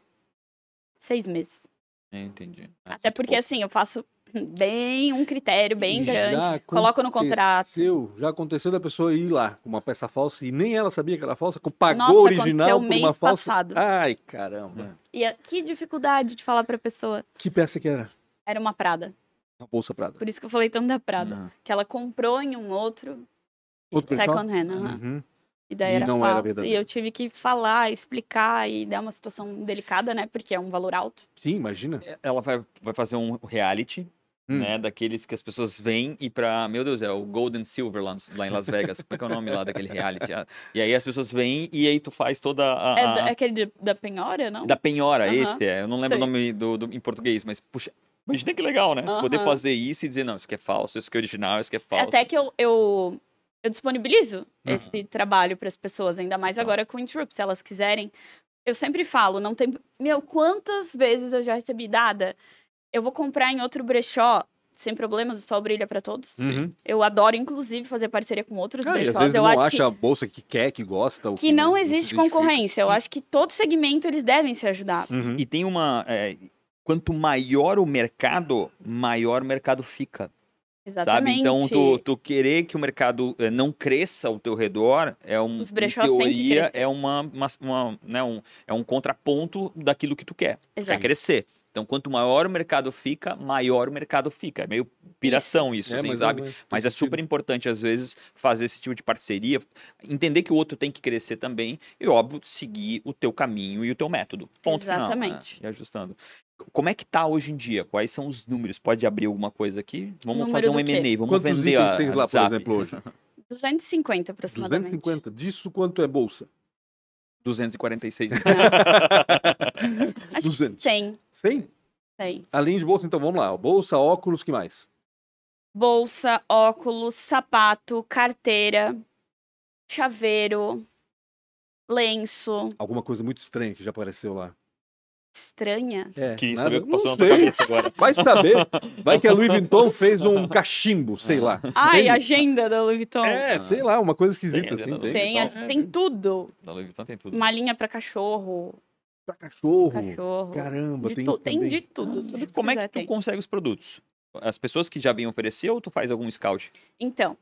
seis meses. Entendi. É, Até porque, assim, eu faço bem um critério bem grande. Coloco no contrato. Já aconteceu da pessoa ir lá com uma peça falsa e nem ela sabia que era falsa, pagou Nossa, original por uma falsa. Passado. Ai, caramba. E que dificuldade de falar pra pessoa. Que peça que era? Era uma Prada. Uma bolsa Prada. Por isso que eu falei tanto da Prada. Uhum. Que ela comprou em um outro, outro second hand. Uhum. Uhum. E daí e era não falso. Era e eu tive que falar, explicar e dar uma situação delicada, né? Porque é um valor alto. Sim, imagina. Ela vai, vai fazer um reality Hum. Né, daqueles que as pessoas vêm e pra. Meu Deus, é o Golden Silver lá, lá em Las Vegas. Como é que é o nome lá daquele reality? Ah, e aí as pessoas vêm e aí tu faz toda a. É a... É aquele de, da penhora, não? Da penhora, esse é. Eu não lembro Sei. o nome do, do, em português, mas puxa. Imagina que legal, né? Poder fazer isso e dizer, não, isso aqui é falso, isso aqui é original, isso aqui é falso. Até que eu, eu, eu disponibilizo esse trabalho para as pessoas, ainda mais agora com o Intrup, se elas quiserem. Eu sempre falo, não tem. Meu, quantas vezes eu já recebi dada? Eu vou comprar em outro brechó, sem problemas, o sol brilha para todos. Uhum. Eu adoro, inclusive, fazer parceria com outros ah, brechós. Às vezes eu não acho acha que... a bolsa que quer, que gosta. Que, que não, não existe concorrência. Eu acho que todo segmento eles devem se ajudar. Uhum. E tem uma. É, quanto maior o mercado, maior o mercado fica. Exatamente. Sabe? Então, tu, tu, querer que o mercado eh, não cresça ao teu redor é um, Os em teoria, é uma, uma, uma, né, um, é um contraponto daquilo que tu quer. Exato. Quer crescer. Então, quanto maior o mercado fica, maior o mercado fica. É meio piração isso, é, assim, mas sabe? É, mas é super importante, às vezes, fazer esse tipo de parceria, entender que o outro tem que crescer também e, óbvio, seguir o teu caminho e o teu método. Ponto Exatamente. Final, né? E ajustando. Como é que tá hoje em dia? Quais são os números? Pode abrir alguma coisa aqui? Vamos Número fazer um M&A, vamos Quantos vender itens a, tem lá, por exemplo, hoje? 250 aproximadamente. 250. Disso quanto é bolsa? 246. Acho 200. que 100. 100? 100. Além de bolsa, então vamos lá. Bolsa, óculos, que mais? Bolsa, óculos, sapato, carteira, chaveiro, lenço. Alguma coisa muito estranha que já apareceu lá estranha. É, Queria saber o que passou na tua cabeça agora. Vai saber. Vai que a Louis Vuitton fez um cachimbo, sei lá. Ai, Entende? agenda da Louis Vuitton. É, sei lá, uma coisa esquisita tem, assim. Tem, tem, a, tem tudo. Da Louis Vuitton tem tudo. Uma linha pra cachorro. Pra cachorro? Cachorro. Caramba, de tem tu, Tem de tudo. tudo Como é que tu tem. consegue os produtos? As pessoas que já vêm oferecer ou tu faz algum scout? Então,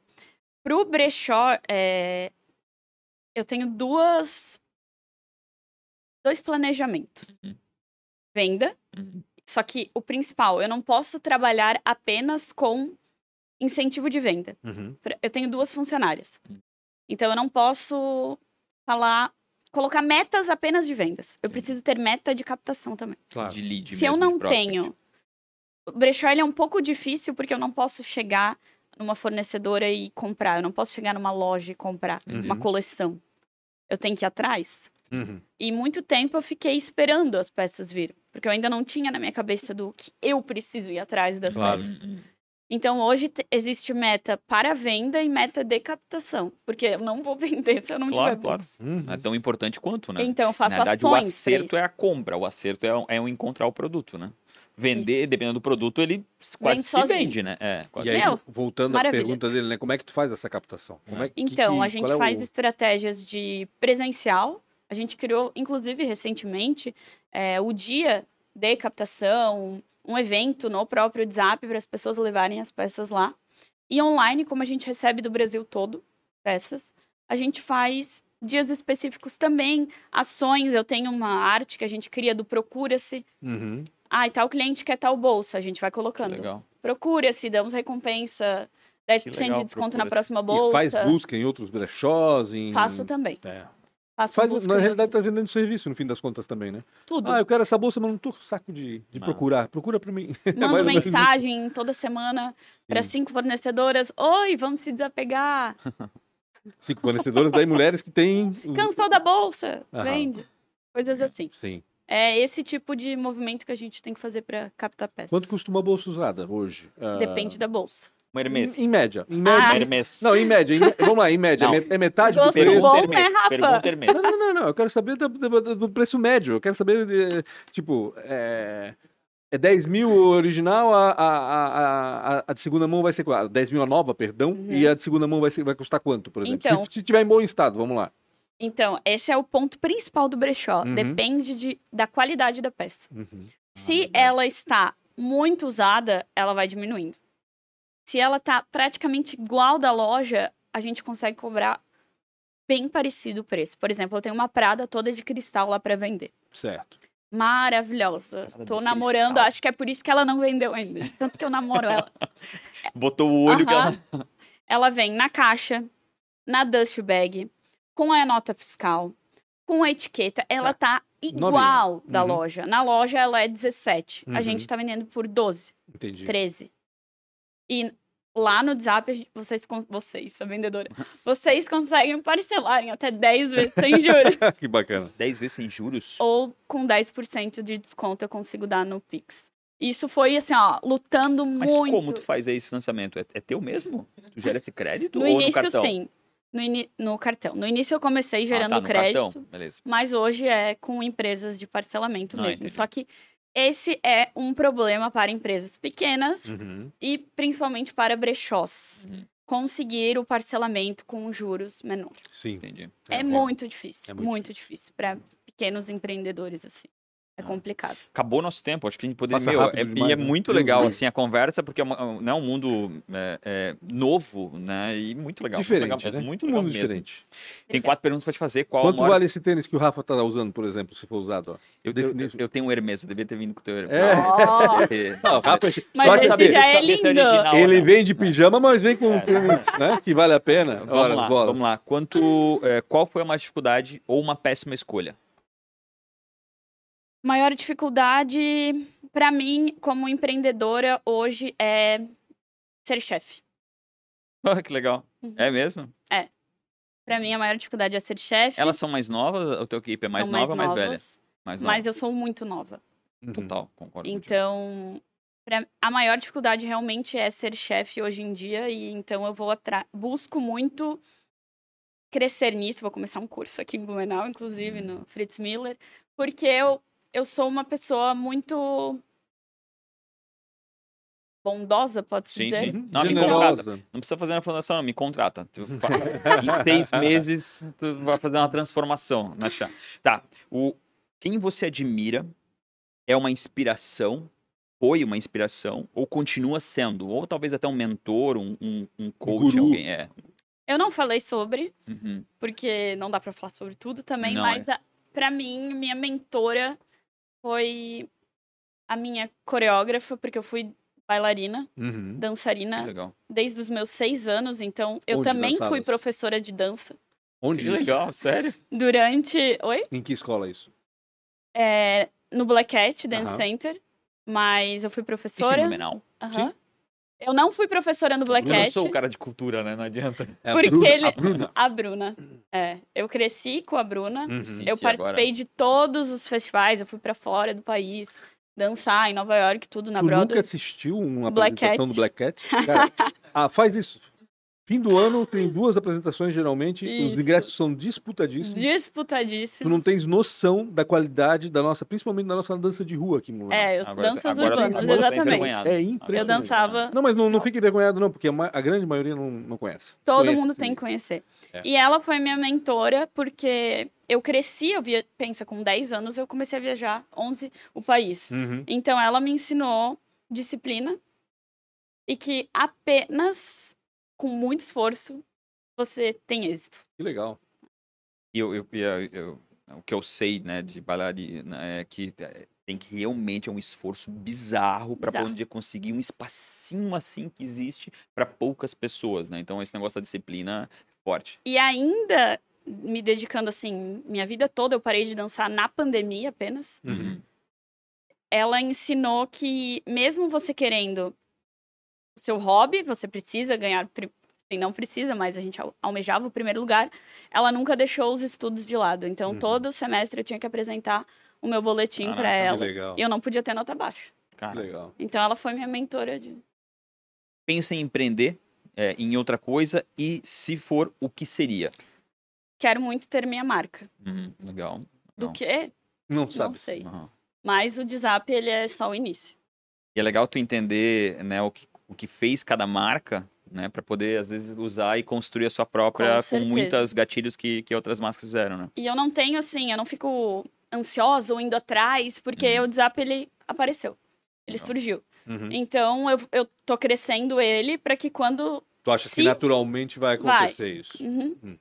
pro brechó, é... eu tenho duas... Dois planejamentos. Uhum venda. Uhum. Só que o principal, eu não posso trabalhar apenas com incentivo de venda. Uhum. Eu tenho duas funcionárias. Uhum. Então eu não posso falar, colocar metas apenas de vendas. Eu preciso ter meta de captação também. Claro. De lead Se eu não tenho. O brechó é um pouco difícil porque eu não posso chegar numa fornecedora e comprar. Eu não posso chegar numa loja e comprar uhum. uma coleção. Eu tenho que ir atrás. Uhum. E muito tempo eu fiquei esperando as peças vir, porque eu ainda não tinha na minha cabeça do que eu preciso ir atrás das claro. peças. Então hoje existe meta para venda e meta de captação, porque eu não vou vender se eu não claro, tiver claro. Uhum. É tão importante quanto, né? Então eu faço Na verdade, o acerto é a compra, o acerto é, é o encontrar o produto, né? Vender, Isso. dependendo do produto, ele quase Vende se sozinho. vende, né? É, quase. E aí, Meu, voltando maravilha. à pergunta dele, né? Como é que tu faz essa captação? É. É, então, que, a gente é faz o... estratégias de presencial, a gente criou, inclusive, recentemente, é, o dia de captação, um evento no próprio WhatsApp para as pessoas levarem as peças lá. E online, como a gente recebe do Brasil todo peças, a gente faz dias específicos também, ações. Eu tenho uma arte que a gente cria do Procura-se. Uhum. Ah, e tal cliente quer tal bolsa, a gente vai colocando. Procura-se, damos recompensa, 10% legal, de desconto na próxima bolsa. E faz busca em outros brechós? Em... Faço também. É. Faço Faz, na realidade, tá vendendo serviço no fim das contas também, né? Tudo. Ah, eu quero essa bolsa, mas não tô saco de, de procurar. Procura para mim. Mando mensagem toda semana para cinco fornecedoras. Oi, vamos se desapegar. cinco fornecedoras, daí mulheres que têm. Cansou da bolsa, Aham. vende. Coisas assim. Sim. É esse tipo de movimento que a gente tem que fazer para captar peças. Quanto custa uma bolsa usada hoje? Depende uh... da bolsa. Um Hermes. Em, em média. Em média. Ah. Hermes. Não, em média. Em, vamos lá, em média. Não. É metade Gosto do preço. Bom, Hermes. Né, Rafa? Pergunta Hermes. Não, não, não. Eu quero saber do, do, do preço médio. Eu quero saber, de, tipo, é, é 10 mil original, a, a, a, a, de segunda mão vai ser quanto? 10 mil a nova, perdão. Uhum. E a de segunda mão vai, ser, vai custar quanto, por exemplo? Então, se, se tiver em bom estado, vamos lá. Então, esse é o ponto principal do brechó. Uhum. Depende de, da qualidade da peça. Uhum. Se ah, ela está muito usada, ela vai diminuindo. Se ela tá praticamente igual da loja, a gente consegue cobrar bem parecido o preço. Por exemplo, eu tenho uma Prada toda de cristal lá para vender. Certo. Maravilhosa. Prada Tô namorando, cristal. acho que é por isso que ela não vendeu ainda. Tanto que eu namoro ela. Botou o olho uh -huh. que ela. Ela vem na caixa, na dust bag, com a nota fiscal, com a etiqueta. Ela é. tá igual Novinha. da uhum. loja. Na loja ela é 17. Uhum. A gente tá vendendo por 12. Entendi. 13. E lá no Zap, vocês, vocês, a vendedora, vocês conseguem parcelar em até 10 vezes sem juros. que bacana. 10 vezes sem juros? Ou com 10% de desconto eu consigo dar no Pix. Isso foi assim, ó, lutando Mas muito. Mas como tu faz esse financiamento? É, é, teu mesmo? Tu gera esse crédito no ou início, no cartão? sim. No, no, cartão. No início eu comecei gerando ah, tá, crédito. Mas hoje é com empresas de parcelamento Não, mesmo. entendi. Só que esse é um problema para empresas pequenas Uhum. e principalmente para brechós. Uhum. Conseguir o parcelamento com juros menores. Sim. Entendi. É, É, muito difícil. é muito muito difícil. Para pequenos empreendedores, assim. É Ah. complicado. Acabou nosso tempo, acho que a gente poderia. Passa Meu, rápido é- demais, e é né? muito legal me assim a conversa, porque é, uma, né, um mundo é, é, novo, né? E muito legal. Diferente, muito legal mesmo. né? Muito um legal mundo mesmo. diferente. Tem quatro perguntas pra te fazer. Qual Quanto maior... vale esse tênis que o Rafa tá usando, por exemplo, se for usado? Ó? eu, eu, desse- eu tenho um Hermes, eu devia ter vindo com o teu Hermes. É. Ó, Porque- Não, o Rafa, Mas só que esse saber, já é é lindo. original ele não. vem de pijama, mas vem com um tênis, né? Que vale a pena. Vamos Ora, lá, bolas. vamos lá. Quanto, é, qual foi a mais dificuldade ou uma péssima escolha? Maior dificuldade para mim, como empreendedora, hoje é ser chefe. Ah, que legal. Uhum. É mesmo? Para mim, a maior dificuldade é ser chefe. Elas são mais novas? O teu equipe é mais são nova ou mais velha? Mais nova. Mas eu sou muito nova. Uhum. Total, concordo. Então, pra- a maior dificuldade realmente é ser chefe hoje em dia. E então eu vou atrás. Busco muito crescer nisso. Vou começar um curso aqui em Blumenau, inclusive, Hum. no Fritz Miller. Porque eu, eu sou uma pessoa muito bondosa, pode-se Sim, dizer. sim. Uhum. Não, me contrata. Generosa. Não precisa fazer na fundação, não, me contrata. Tu em seis meses, tu vai fazer uma transformação na chá. Tá. O, quem você admira é uma inspiração, foi uma inspiração, ou continua sendo? Ou talvez até um mentor, um, um, um coach, guru. alguém. É. Eu não falei sobre, Uhum. porque não dá pra falar sobre tudo também, Não, mas a, pra mim, minha mentora foi a minha coreógrafa, porque eu fui bailarina, Uhum. Dançarina, legal. desde os meus seis anos, então eu Onde também fui dançavas? professora de dança. Onde Que legal, sério? Durante. Oi? Em que escola é isso? É, no Black Cat Dance Aham. Center, mas eu fui Isso é professora. fenomenal. Aham. Sim. Eu não fui professora no Black Eu Cat. sou o cara de cultura, né? Não adianta. É a Porque Bruna- ele- a Bruna. A Bruna. É. Eu cresci com a Bruna. Uhum. Eu Sim, agora- participei de todos os festivais, eu fui pra fora do país, dançar em Nova York, tudo na Tu Broadway. nunca assistiu uma Black apresentação Cat? do Black Cat? Cara, ah, faz isso. Fim do ano tem duas apresentações, geralmente. Os Isso. ingressos são disputadíssimos. Tu Disputadíssimo. não tens noção da qualidade da nossa, principalmente da nossa dança de rua aqui no Blumenau. É, os Agora- danças agora- urbanas, agora eu tô exatamente. É impressionante. Eu dançava. Não, mas não, não fique envergonhado, não, porque a, grande maioria não, não conhece. Todo Desconhece mundo tem que conhecer. É. E ela foi minha mentora, porque eu cresci, eu via, pensa, com 10 anos eu comecei a viajar 11 o país. Uhum. Então ela me ensinou disciplina e que apenas com muito esforço você tem êxito. Que legal. E eu, eu, eu- eu- o que eu sei, né, de bailarina é que é, tem que realmente é um esforço bizarro para poder conseguir um espacinho assim que existe para poucas pessoas, né? Então esse negócio da disciplina é forte. E ainda me dedicando assim, minha vida toda eu parei de dançar na pandemia apenas. Uhum. Ela ensinou que mesmo você querendo seu hobby, você precisa ganhar pri- assim, não precisa, mas a gente al- almejava o primeiro lugar. Ela nunca deixou os estudos de lado. Então Uhum. todo semestre eu tinha que apresentar o meu boletim para ela. legal. E eu não podia ter nota baixa. Cara, legal. Então ela foi minha mentora de pensa em empreender é, em outra coisa e se for o que seria? quero muito ter minha marca. Uhum, legal. Do que? Não sabe. sei. Aham. Mas o Dzap, ele é só o início. E é legal tu entender, né, o que, o que fez cada marca, né, para poder às vezes usar e construir a sua própria Com com, muitas gatilhos que, que outras marcas fizeram, né? E eu não tenho, assim, eu não fico ansiosa ou indo atrás, porque Uhum. o Dzap, ele apareceu. Ele Legal. surgiu. Uhum. Então, eu, eu tô crescendo ele para que quando... Tu acha que naturalmente vai Vai. acontecer isso? Uhum.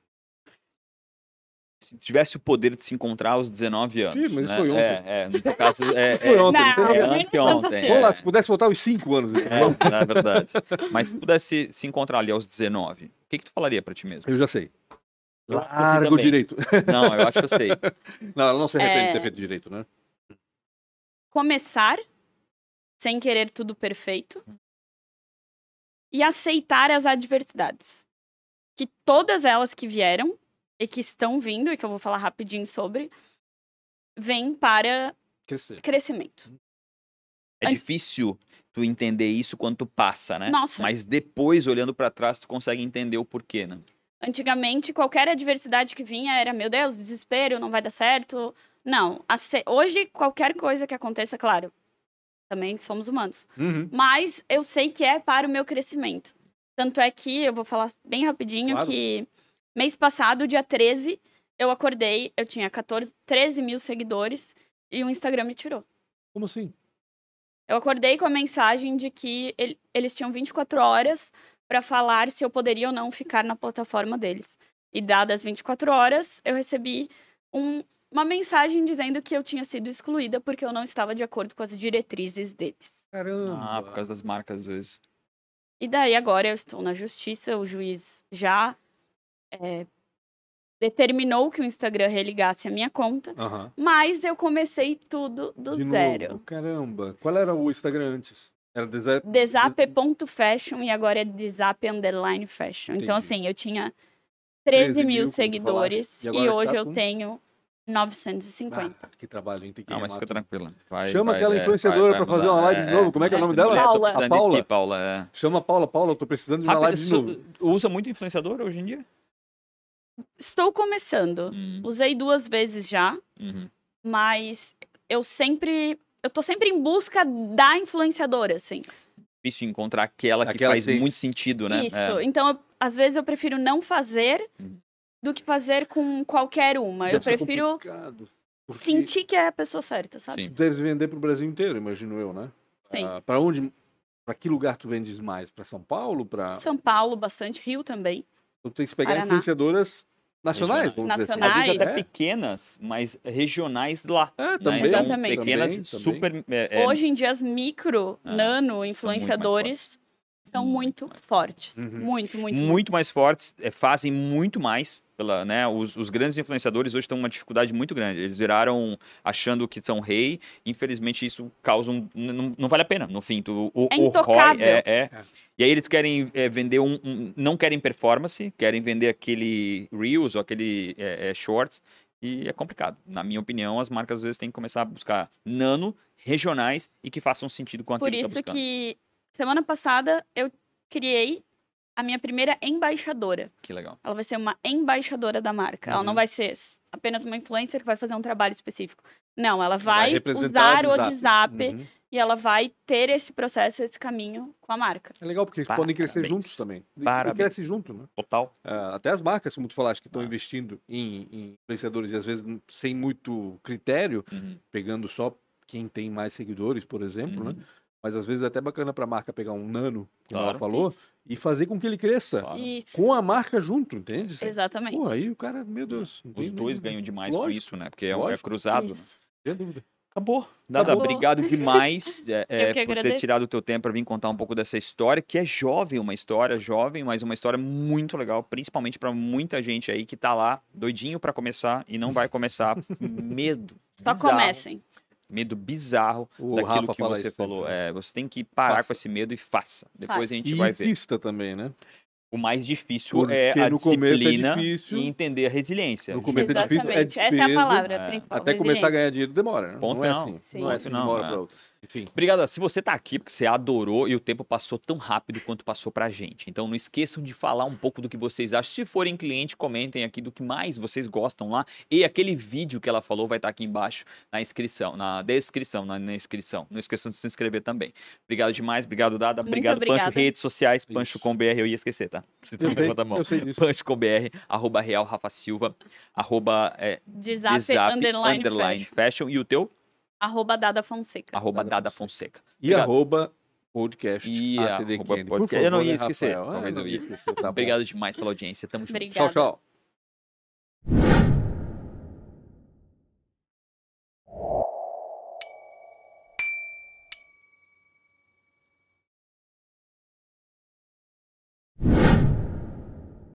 Se tivesse o poder de se encontrar aos 19 anos. Ih, mas né? foi ontem. É, é, no teu caso, é, Foi é, ontem, Não, não Anteontem, é. Vamos lá, se pudesse voltar os cinco anos. então. É, na verdade. Mas se pudesse se encontrar ali aos 19, o que, que tu falaria pra ti mesmo? Eu já sei. Eu acho que eu sei Larga o também. direito. Não, eu acho que eu sei. Não, ela não se arrepende de É. ter feito direito, né? Começar sem querer tudo perfeito. e aceitar as adversidades. Que todas elas que vieram e que estão vindo, e que eu vou falar rapidinho sobre, vêm para Crescer. crescimento. É difícil tu entender isso quando tu passa, né? Nossa. Mas depois, olhando para trás, tu consegue entender o porquê, né? Antigamente, qualquer adversidade que vinha era, meu Deus, desespero, não vai dar certo. Não. Hoje, qualquer coisa que aconteça, claro, também somos humanos. Uhum. Mas eu sei que é para o meu crescimento. Tanto é que, eu vou falar bem rapidinho, Claro. que mês passado, dia 13, eu acordei, eu tinha 14, 13 mil seguidores e o Instagram me tirou. Como assim? Eu acordei com a mensagem de que ele- eles tinham 24 horas para falar se eu poderia ou não ficar na plataforma deles. E dadas 24 horas, eu recebi um- uma mensagem dizendo que eu tinha sido excluída porque eu não estava de acordo com as diretrizes deles. Caramba. Ah, por causa das marcas, às vezes. E daí agora eu estou na justiça, o juiz já é, determinou que o Instagram religasse a minha conta, Aham. mas eu comecei tudo do De zero. novo. Caramba. Qual era o Instagram antes? Era deserto. Desap.fashion e agora é Desap underline fashion. Então, Entendi. assim, eu tinha 13, 13 mil seguidores. E e, agora hoje eu com? tenho 950. Ah, que trabalho, hein? Tem que Não, mas fica tranquila. Vai, Chama vai, aquela é, influenciadora vai fazer uma live de novo. Como é que é o nome dela? tô Paula. A Paula. de ti, Paula. É. Chama a Paula. Paula, eu tô precisando de uma Rápido, live de novo. usa muito influenciador hoje em dia? Estou começando. Uhum, Usei duas vezes já, uhum. mas eu sempre. Eu tô sempre em busca da influenciadora, assim. Difícil encontrar aquela que Aquela faz que tem- muito sentido, né? Isso. É. Então, eu- às vezes eu prefiro não fazer Uhum. do que fazer com qualquer uma. Eu Deve ser prefiro porque sentir que é a pessoa certa, sabe? Sim. Tu deves vender pro Brasil inteiro, imagino eu, né? Sim. Ah, pra onde... Pra que lugar tu vendes mais? Pra São Paulo? Pra... São Paulo, bastante Rio também. Tu tem que pegar Paraná. influenciadoras nacionais, dizer assim. Nacionais. Às vezes até É. pequenas, mas regionais lá. É, né? também. Então, Exatamente. pequenas, Também, também. super. é, é, Hoje em dia, as micro, É, nano influenciadores são Muito muito, fortes. Uhum. Muito, muito, muito, mais fortes, é, fazem muito mais. Pela, né, os, os grandes influenciadores hoje têm uma dificuldade muito grande. Eles viraram achando que são rei. Infelizmente, isso causa um. Não, não vale a pena, no fim. Tu, o, É o ROI é, é. É. E aí eles querem é, vender um, um- Não querem performance, querem vender aquele Reels ou aquele é, é, Shorts. E é complicado. Na minha opinião, as marcas às vezes têm que começar a buscar nano, regionais e que façam sentido com aquilo Por que tá isso que semana passada eu criei a minha primeira embaixadora. Que legal. Ela vai ser uma embaixadora da marca. Ela Uhum. não vai ser apenas uma influencer que vai fazer um trabalho específico. Não, ela vai vai, usar o WhatsApp. Uhum. e ela vai ter esse processo, esse caminho com a marca. É legal porque eles podem crescer juntos também. E- E cresce junto, né? Total. Ah, até as marcas, como tu falaste, que estão Ah. investindo em, em influenciadores e às vezes sem muito critério, Uhum. pegando só quem tem mais seguidores, por exemplo, né? Mas às vezes é até bacana para a marca pegar um nano, como Claro. ela falou, Isso. e fazer com que ele cresça Claro. Com a marca junto, entende? Exatamente. Pô, aí o cara, meu Deus. Os dois nem- ganham demais com Lógico, isso, né? Porque é, é cruzado. né? Isso. Sem dúvida. Acabou. Dada, Acabou. obrigado demais é, é, por ter agradeço. tirado o teu tempo para vir contar um pouco dessa história, que é jovem, uma história jovem, mas uma história muito legal, principalmente para muita gente aí que tá lá doidinho para começar e não vai começar. Medo. Só bizarro, comecem. Medo bizarro O daquilo Rafa que você falou. né? É, você tem que parar Faça. com esse medo e faça. Depois Faça. a gente E vai ver. insista também, né? O mais difícil Porque é a no começo é disciplina difícil. e ententender a resiliência. No começo é difícil, é Exatamente. Essa é a despesa, palavra é. principal. Até começar a ganhar dinheiro demora, né? Ponto não é final. assim. Sim. Não é assim de final, uma Enfim. Obrigado. Se você tá aqui porque você adorou e o tempo passou tão rápido quanto passou pra gente. Então não esqueçam de falar um pouco do que vocês acham. Se forem cliente, comentem aqui do que mais vocês gostam lá. E aquele vídeo que ela falou vai estar aqui embaixo na inscrição, na descrição, na, na inscrição. Não esqueçam de se inscrever também. Obrigado demais, obrigado Dada, Muito obrigado Pancho, redes sociais, Isso. Pancho com BR, eu ia esquecer, tá? Se tu Eu me sei, levanta a mão. eu sei disso. Pancho com BR, arroba Real Rafa Silva, arroba é, Desap, Desap, underline, underline fashion. fashion. e o teu? Arroba Dada Fonseca. Arroba Dada Dada Fonseca. E Obrigado. arroba podcast E ATD arroba podcast. Por Eu não favor, ia né, esquecer, Rafael? Ah, talvez não eu ia esquecer, tá. Obrigado demais pela audiência. Tamo junto. Obrigada. Tchau, tchau.